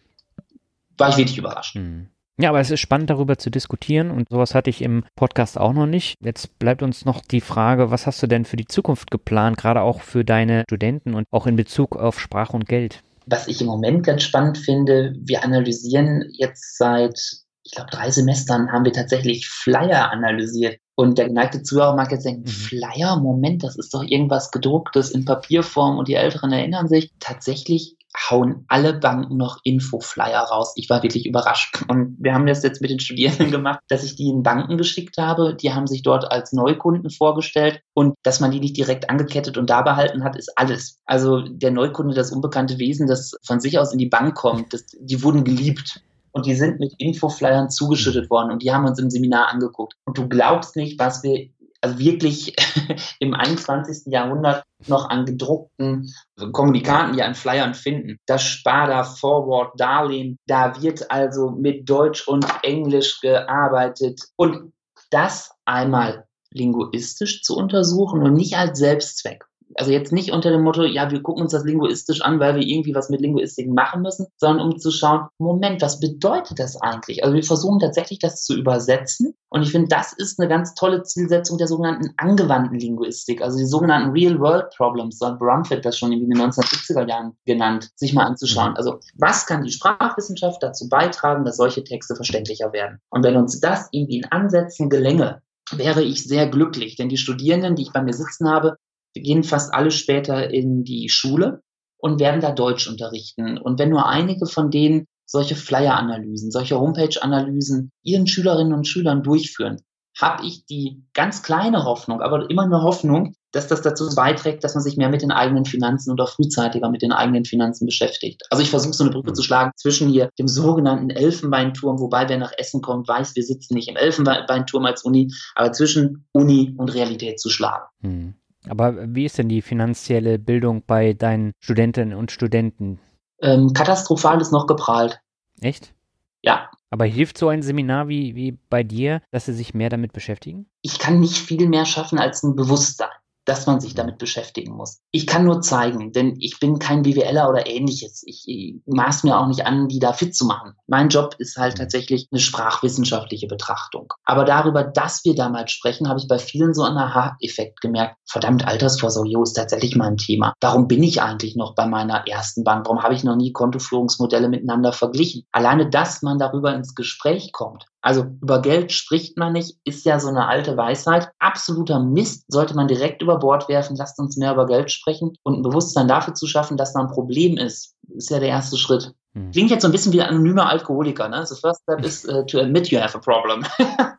war ich wirklich überrascht. Hm. Ja, aber es ist spannend darüber zu diskutieren und sowas hatte ich im Podcast auch noch nicht. Jetzt bleibt uns noch die Frage, was hast du denn für die Zukunft geplant, gerade auch für deine Studenten und auch in Bezug auf Sprache und Geld? Was ich im Moment ganz spannend finde, wir analysieren jetzt seit, ich glaube, drei Semestern haben wir tatsächlich Flyer analysiert. Und der geneigte Zuhörer mag jetzt denken, mhm. Flyer, Moment, das ist doch irgendwas gedrucktes in Papierform und die Älteren erinnern sich. Tatsächlich hauen alle Banken noch Infoflyer raus. Ich war wirklich überrascht. Und wir haben das jetzt mit den Studierenden gemacht, dass ich die in Banken geschickt habe. Die haben sich dort als Neukunden vorgestellt und dass man die nicht direkt angekettet und da behalten hat, ist alles. Also der Neukunde, das unbekannte Wesen, das von sich aus in die Bank kommt, das, die wurden geliebt. Und die sind mit Infoflyern zugeschüttet worden und die haben uns im Seminar angeguckt. Und du glaubst nicht, was wir also wirklich *laughs* im 21. Jahrhundert noch an gedruckten Kommunikaten, die an Flyern finden. Das Sparda Forward Darlehen, da wird also mit Deutsch und Englisch gearbeitet. Und das einmal linguistisch zu untersuchen und nicht als Selbstzweck also jetzt nicht unter dem Motto, ja, wir gucken uns das linguistisch an, weil wir irgendwie was mit Linguistik machen müssen, sondern um zu schauen, Moment, was bedeutet das eigentlich? Also wir versuchen tatsächlich das zu übersetzen und ich finde, das ist eine ganz tolle Zielsetzung der sogenannten angewandten Linguistik, also die sogenannten Real-World-Problems, so hat Brumfitt das schon in den 1970er Jahren genannt, sich mal anzuschauen. Mhm. Also was kann die Sprachwissenschaft dazu beitragen, dass solche Texte verständlicher werden? Und wenn uns das irgendwie in Ansätzen gelänge, wäre ich sehr glücklich, denn die Studierenden, die ich bei mir sitzen habe, gehen fast alle später in die Schule und werden da Deutsch unterrichten. Und wenn nur einige von denen solche Flyer-Analysen, solche Homepage-Analysen ihren Schülerinnen und Schülern durchführen, habe ich die ganz kleine Hoffnung, aber immer eine Hoffnung, dass das dazu beiträgt, dass man sich mehr mit den eigenen Finanzen oder frühzeitiger mit den eigenen Finanzen beschäftigt. Also ich versuche so eine Brücke mhm. zu schlagen zwischen hier dem sogenannten Elfenbeinturm, wobei wer nach Essen kommt, weiß, wir sitzen nicht im Elfenbeinturm als Uni, aber zwischen Uni und Realität zu schlagen. Hm. Aber wie ist denn die finanzielle Bildung bei deinen Studentinnen und Studenten? Ähm, katastrophal ist noch geprahlt. Echt? Ja. Aber hilft so ein Seminar wie, wie bei dir, dass sie sich mehr damit beschäftigen? Ich kann nicht viel mehr schaffen als ein Bewusstsein dass man sich damit beschäftigen muss. Ich kann nur zeigen, denn ich bin kein BWLer oder ähnliches. Ich, ich maß mir auch nicht an, die da fit zu machen. Mein Job ist halt mhm. tatsächlich eine sprachwissenschaftliche Betrachtung. Aber darüber, dass wir damals sprechen, habe ich bei vielen so einen Aha-Effekt gemerkt. Verdammt, Altersvorsorge ist tatsächlich mein Thema. Warum bin ich eigentlich noch bei meiner ersten Bank? Warum habe ich noch nie Kontoführungsmodelle miteinander verglichen? Alleine, dass man darüber ins Gespräch kommt, also über Geld spricht man nicht, ist ja so eine alte Weisheit. Absoluter Mist sollte man direkt über Bord werfen. Lasst uns mehr über Geld sprechen und ein Bewusstsein dafür zu schaffen, dass da ein Problem ist, ist ja der erste Schritt. Hm. Klingt jetzt so ein bisschen wie ein anonymer Alkoholiker. Ne? The first step is uh, to admit you have a problem. *laughs*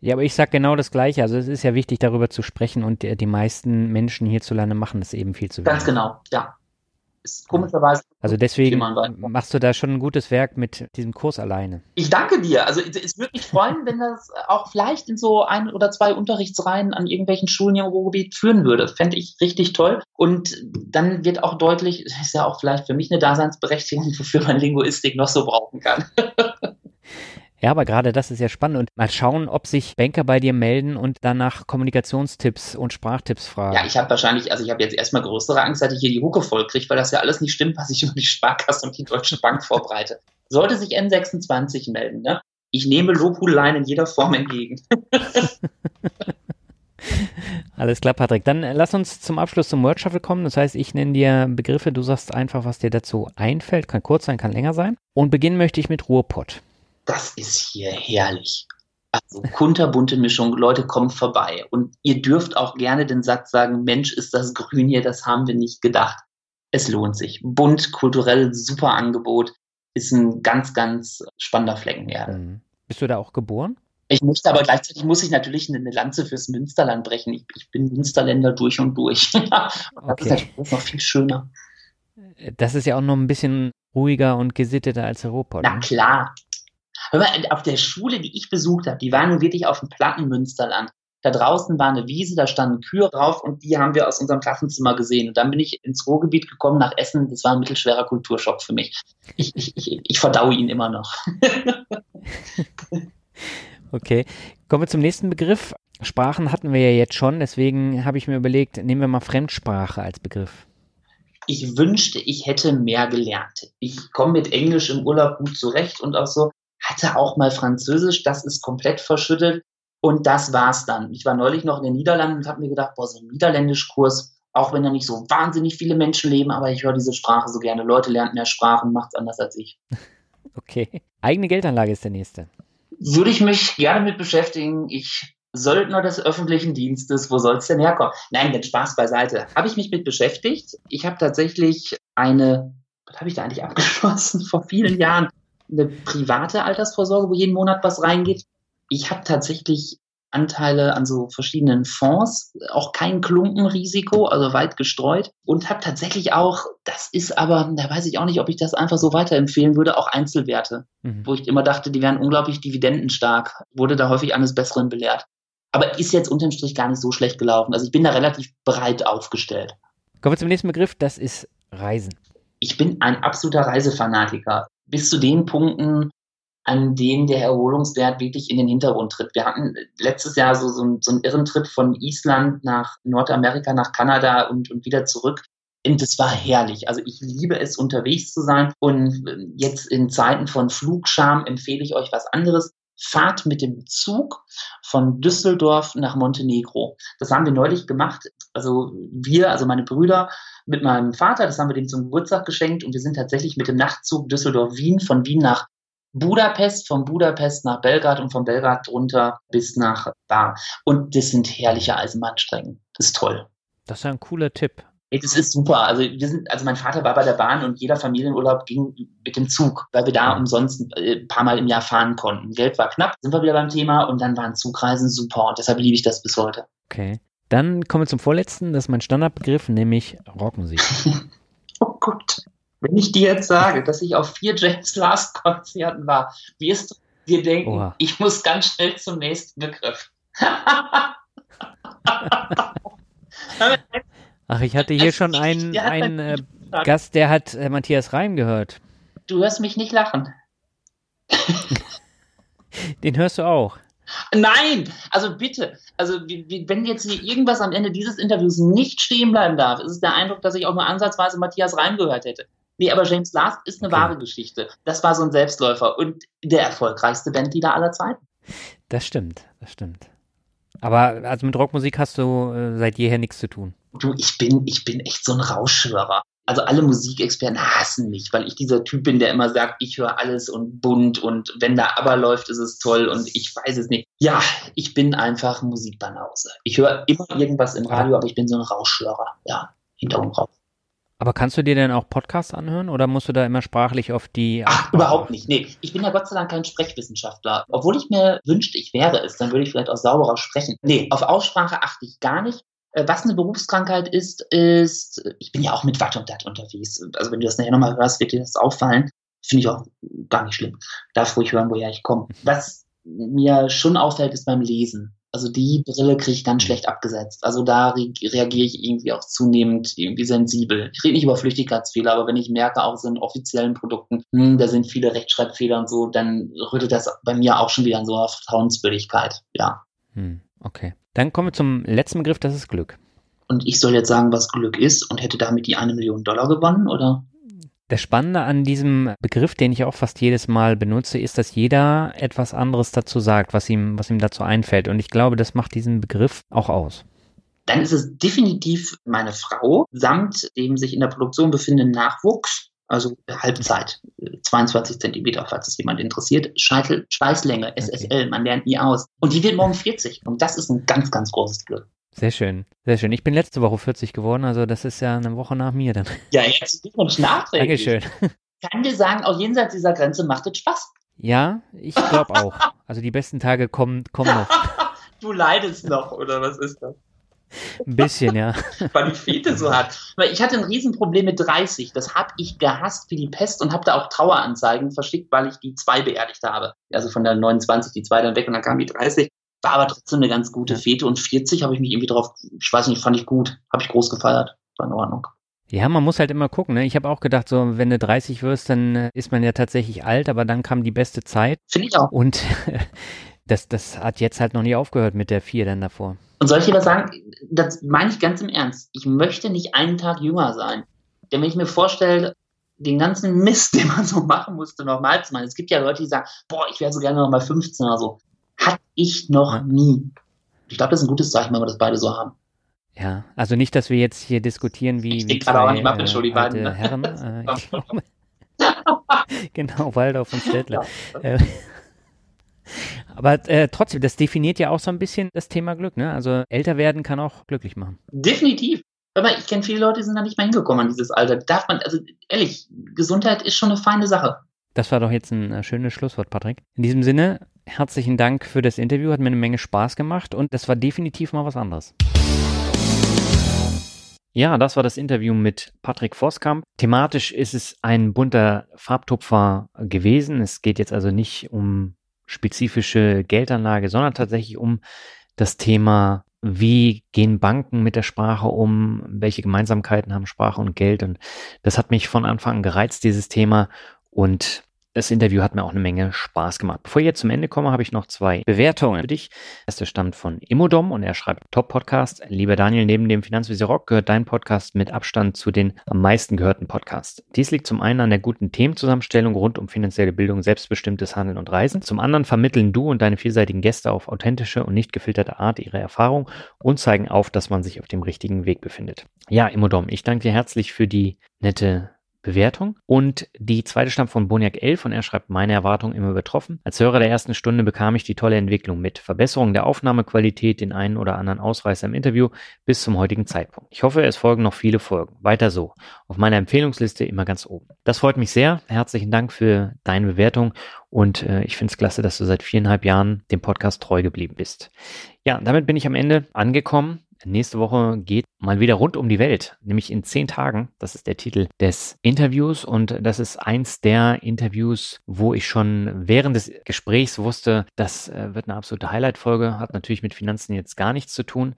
Ja, aber ich sage genau das Gleiche. Also es ist ja wichtig, darüber zu sprechen und die, die meisten Menschen hierzulande machen es eben viel zu wenig. Ganz genau, ja ist komischerweise. Also deswegen machst du da schon ein gutes Werk mit diesem Kurs alleine. Ich danke dir. Also es würde mich freuen, wenn das auch vielleicht in so ein oder zwei Unterrichtsreihen an irgendwelchen Schulen im Ruhrgebiet führen würde. Fände ich richtig toll. Und dann wird auch deutlich, ist ja auch vielleicht für mich eine Daseinsberechtigung, wofür man Linguistik noch so brauchen kann. *laughs* Ja, aber gerade das ist ja spannend. Und mal schauen, ob sich Banker bei dir melden und danach Kommunikationstipps und Sprachtipps fragen. Ja, ich habe wahrscheinlich, also ich habe jetzt erstmal größere Angst, dass ich hier die Hucke voll kriege, weil das ja alles nicht stimmt, was ich über die Sparkasse und die Deutsche Bank vorbereite. Sollte sich N26 melden, ne? Ich nehme Lobhudeleien in jeder Form entgegen. *laughs* Alles klar, Patrick. Dann äh, lass uns zum Abschluss zum Word Shuffle kommen. Das heißt, ich nenne dir Begriffe, du sagst einfach, was dir dazu einfällt. Kann kurz sein, kann länger sein. Und beginnen möchte ich mit Ruhrpott. Das ist hier herrlich. Also kunterbunte Mischung, Leute kommen vorbei. Und ihr dürft auch gerne den Satz sagen, Mensch, ist das grün hier, das haben wir nicht gedacht. Es lohnt sich. Bunt, kulturell, super Angebot. Ist ein ganz, ganz spannender Flecken Erde. Mhm. Bist du da auch geboren? Ich möchte aber gleichzeitig muss ich natürlich eine Lanze fürs Münsterland brechen. Ich, ich bin Münsterländer durch und durch. *laughs* und okay. Das ist noch viel schöner. Das ist ja auch noch ein bisschen ruhiger und gesitteter als Europa. Na ne? klar. Auf der Schule, die ich besucht habe, die war nun wirklich auf dem platten Münsterland. Da draußen war eine Wiese, da standen Kühe drauf und die haben wir aus unserem Klassenzimmer gesehen. Und dann bin ich ins Ruhrgebiet gekommen nach Essen. Das war ein mittelschwerer Kulturschock für mich. Ich, ich, ich, ich verdaue ihn immer noch. *laughs* Okay, kommen wir zum nächsten Begriff. Sprachen hatten wir ja jetzt schon, deswegen habe ich mir überlegt, nehmen wir mal Fremdsprache als Begriff. Ich wünschte, ich hätte mehr gelernt. Ich komme mit Englisch im Urlaub gut zurecht und auch so, hatte auch mal Französisch, das ist komplett verschüttet und das war's dann. Ich war neulich noch in den Niederlanden und habe mir gedacht, boah, so ein Niederländischkurs, auch wenn da nicht so wahnsinnig viele Menschen leben, aber ich höre diese Sprache so gerne. Leute lernen mehr Sprachen, macht's anders als ich. *laughs* Okay. Eigene Geldanlage ist der nächste würde ich mich gerne mit beschäftigen. Ich Söldner des öffentlichen Dienstes, wo soll es denn herkommen? Nein, den Spaß beiseite. Habe ich mich mit beschäftigt. Ich habe tatsächlich eine, was habe ich da eigentlich *laughs* abgeschlossen vor vielen Jahren? Eine private Altersvorsorge, wo jeden Monat was reingeht. Ich habe tatsächlich Anteile an so verschiedenen Fonds, auch kein Klumpenrisiko, also weit gestreut und habe tatsächlich auch, das ist aber, da weiß ich auch nicht, ob ich das einfach so weiterempfehlen würde, auch Einzelwerte, mhm. wo ich immer dachte, die wären unglaublich dividendenstark, wurde da häufig eines Besseren belehrt. Aber ist jetzt unterm Strich gar nicht so schlecht gelaufen. Also ich bin da relativ breit aufgestellt. Kommen wir zum nächsten Begriff, das ist Reisen. Ich bin ein absoluter Reisefanatiker. Bis zu den Punkten, an denen der Erholungswert wirklich in den Hintergrund tritt. Wir hatten letztes Jahr so, so, so einen irren Trip von Island nach Nordamerika, nach Kanada und, und wieder zurück. Und das war herrlich. Also ich liebe es, unterwegs zu sein. Und jetzt in Zeiten von Flugscham empfehle ich euch was anderes. Fahrt mit dem Zug von Düsseldorf nach Montenegro. Das haben wir neulich gemacht. Also wir, also meine Brüder mit meinem Vater, das haben wir dem zum Geburtstag geschenkt und wir sind tatsächlich mit dem Nachtzug Düsseldorf-Wien von Wien nach Budapest, von Budapest nach Belgrad und von Belgrad runter bis nach Bar. Und das sind herrliche Eisenbahnstrecken. Das ist toll. Das ist ein cooler Tipp. Ey, das ist super. Also wir sind, also mein Vater war bei der Bahn und jeder Familienurlaub ging mit dem Zug, weil wir da umsonst äh, ein paar Mal im Jahr fahren konnten. Geld war knapp, sind wir wieder beim Thema und dann waren Zugreisen super und deshalb liebe ich das bis heute. Okay. Dann kommen wir zum vorletzten, das ist mein Standardbegriff, nämlich Rockmusik. *laughs* oh Gott. Wenn ich dir jetzt sage, dass ich auf vier James Last Konzerten war, wirst du dir denken, Oha. ich muss ganz schnell zum nächsten Begriff. *laughs* *laughs* Ach, ich hatte hier schon einen, *laughs* einen äh, Gast, der hat äh, Matthias Reim gehört. Du hörst mich nicht lachen. *laughs* Den hörst du auch. Nein, also bitte, also wenn jetzt hier irgendwas am Ende dieses Interviews nicht stehen bleiben darf, ist es der Eindruck, dass ich auch nur ansatzweise Matthias Reim gehört hätte. Nee, aber James Last ist eine okay. wahre Geschichte. Das war so ein Selbstläufer und der erfolgreichste Bandleader aller Zeiten. Das stimmt, das stimmt. Aber also mit Rockmusik hast du äh, seit jeher nichts zu tun. Du, ich bin, ich bin echt so ein Rauschhörer. Also alle Musikexperten hassen mich, weil ich dieser Typ bin, der immer sagt, ich höre alles und bunt und wenn da aber läuft, ist es toll und ich weiß es nicht. Ja, ich bin einfach Musikbanause. Ich höre immer irgendwas im Radio, aber ich bin so ein Rauschhörer. Ja, Hintergrund raus. Aber kannst du dir denn auch Podcasts anhören oder musst du da immer sprachlich auf die. Ach, überhaupt nicht. Nee, ich bin ja Gott sei Dank kein Sprechwissenschaftler. Obwohl ich mir wünschte, ich wäre es, dann würde ich vielleicht auch sauberer sprechen. Nee, auf Aussprache achte ich gar nicht. Äh, was eine Berufskrankheit ist, ist, ich bin ja auch mit Watt und Dat unterwegs. Also wenn du das nachher nochmal hörst, wird dir das auffallen. Finde ich auch gar nicht schlimm. Darf ruhig hören, woher ich komme. Was mir schon auffällt, ist beim Lesen. Also die Brille kriege ich ganz schlecht abgesetzt. Also da re reagiere ich irgendwie auch zunehmend irgendwie sensibel. Ich rede nicht über Flüchtigkeitsfehler, aber wenn ich merke, auch in offiziellen Produkten, hm, da sind viele Rechtschreibfehler und so, dann rüttelt das bei mir auch schon wieder an so einer Vertrauenswürdigkeit. Ja. Hm, okay. Dann kommen wir zum letzten Begriff, das ist Glück. Und ich soll jetzt sagen, was Glück ist und hätte damit die eine Million Dollar gewonnen, oder? Das Spannende an diesem Begriff, den ich auch fast jedes Mal benutze, ist, dass jeder etwas anderes dazu sagt, was ihm, was ihm dazu einfällt. Und ich glaube, das macht diesen Begriff auch aus. Dann ist es definitiv meine Frau samt dem sich in der Produktion befindenden Nachwuchs, also Halbzeit, 22 Zentimeter, falls es jemand interessiert, Scheitel, Schweißlänge, SSL, man lernt nie aus. Und die wird morgen 40 und das ist ein ganz, ganz großes Glück. Sehr schön, sehr schön. Ich bin letzte Woche 40 geworden, also das ist ja eine Woche nach mir dann. Ja, jetzt Glückwunsch nachträglich. Dankeschön. Kann dir sagen, auch jenseits dieser Grenze macht es Spaß. Ja, ich glaube auch. Also die besten Tage kommen, kommen noch. *laughs* du leidest noch, oder was ist das? Ein bisschen, ja. *laughs* Weil die Fete so hat. Weil ich hatte ein Riesenproblem mit 30. Das habe ich gehasst wie die Pest und habe da auch Traueranzeigen verschickt, weil ich die zwei beerdigt habe. Also von der 29 die zwei dann weg und dann kam die 30. War aber trotzdem eine ganz gute Fete und 40 habe ich mich irgendwie drauf, ich weiß nicht, fand ich gut. Habe ich groß gefeiert. War in Ordnung. Ja, man muss halt immer gucken. Ne? Ich habe auch gedacht, so wenn du 30 wirst, dann äh, ist man ja tatsächlich alt, aber dann kam die beste Zeit. Finde ich auch. Und *laughs* das, das hat jetzt halt noch nie aufgehört mit der 4 dann davor. Und soll ich dir was sagen? Das meine ich ganz im Ernst. Ich möchte nicht einen Tag jünger sein. Denn wenn ich mir vorstelle, den ganzen Mist, *laughs* den man so machen musste, nochmal zu machen. Es gibt ja Leute, die sagen, boah, ich wäre so gerne noch mal 15 oder so. Hatte ich noch nie. Ich glaube, das ist ein gutes Zeichen, wenn wir das beide so haben. Ja, also nicht, dass wir jetzt hier diskutieren, wie, ich wie zwei auch nicht machen, schon die beiden, ne? Herren. Äh, *laughs* *laughs* genau, Waldorf und Städtler. Ja. Aber äh, trotzdem, das definiert ja auch so ein bisschen das Thema Glück. Ne? Also älter werden kann auch glücklich machen. Definitiv. Aber ich kenne viele Leute, die sind da nicht mehr hingekommen an dieses Alter. Darf man, also ehrlich, Gesundheit ist schon eine feine Sache. Das war doch jetzt ein äh, schönes Schlusswort, Patrick. In diesem Sinne, herzlichen Dank für das Interview, hat mir eine Menge Spaß gemacht und das war definitiv mal was anderes. Ja, das war das Interview mit Patrick Voskamp. Thematisch ist es ein bunter Farbtupfer gewesen. Es geht jetzt also nicht um spezifische Geldanlage, sondern tatsächlich um das Thema, wie gehen Banken mit der Sprache um, welche Gemeinsamkeiten haben Sprache und Geld. Und das hat mich von Anfang an gereizt, dieses Thema. Und das Interview hat mir auch eine Menge Spaß gemacht. Bevor ich jetzt zum Ende komme, habe ich noch zwei Bewertungen für dich. Der erste stammt von Immodom und er schreibt Top-Podcast. Lieber Daniel, neben dem Finanzvisier Rock gehört dein Podcast mit Abstand zu den am meisten gehörten Podcasts. Dies liegt zum einen an der guten Themenzusammenstellung rund um finanzielle Bildung, selbstbestimmtes Handeln und Reisen. Zum anderen vermitteln du und deine vielseitigen Gäste auf authentische und nicht gefilterte Art ihre Erfahrung und zeigen auf, dass man sich auf dem richtigen Weg befindet. Ja, Immodom, ich danke dir herzlich für die nette Bewertung. Und die zweite stammt von Boniak 11 und er schreibt, meine Erwartungen immer übertroffen. Als Hörer der ersten Stunde bekam ich die tolle Entwicklung mit. Verbesserung der Aufnahmequalität, den einen oder anderen Ausreißer im Interview bis zum heutigen Zeitpunkt. Ich hoffe, es folgen noch viele Folgen. Weiter so. Auf meiner Empfehlungsliste immer ganz oben. Das freut mich sehr. Herzlichen Dank für deine Bewertung und äh, ich finde es klasse, dass du seit viereinhalb Jahren dem Podcast treu geblieben bist. Ja, damit bin ich am Ende angekommen. Nächste Woche geht mal wieder rund um die Welt, nämlich in zehn Tagen. Das ist der Titel des Interviews und das ist eins der Interviews, wo ich schon während des Gesprächs wusste, das äh, wird eine absolute Highlight-Folge, hat natürlich mit Finanzen jetzt gar nichts zu tun.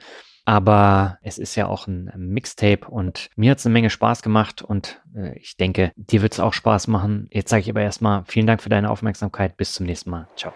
Aber es ist ja auch ein Mixtape und mir hat es eine Menge Spaß gemacht und äh, ich denke, dir wird es auch Spaß machen. Jetzt sage ich aber erstmal vielen Dank für deine Aufmerksamkeit. Bis zum nächsten Mal. Ciao.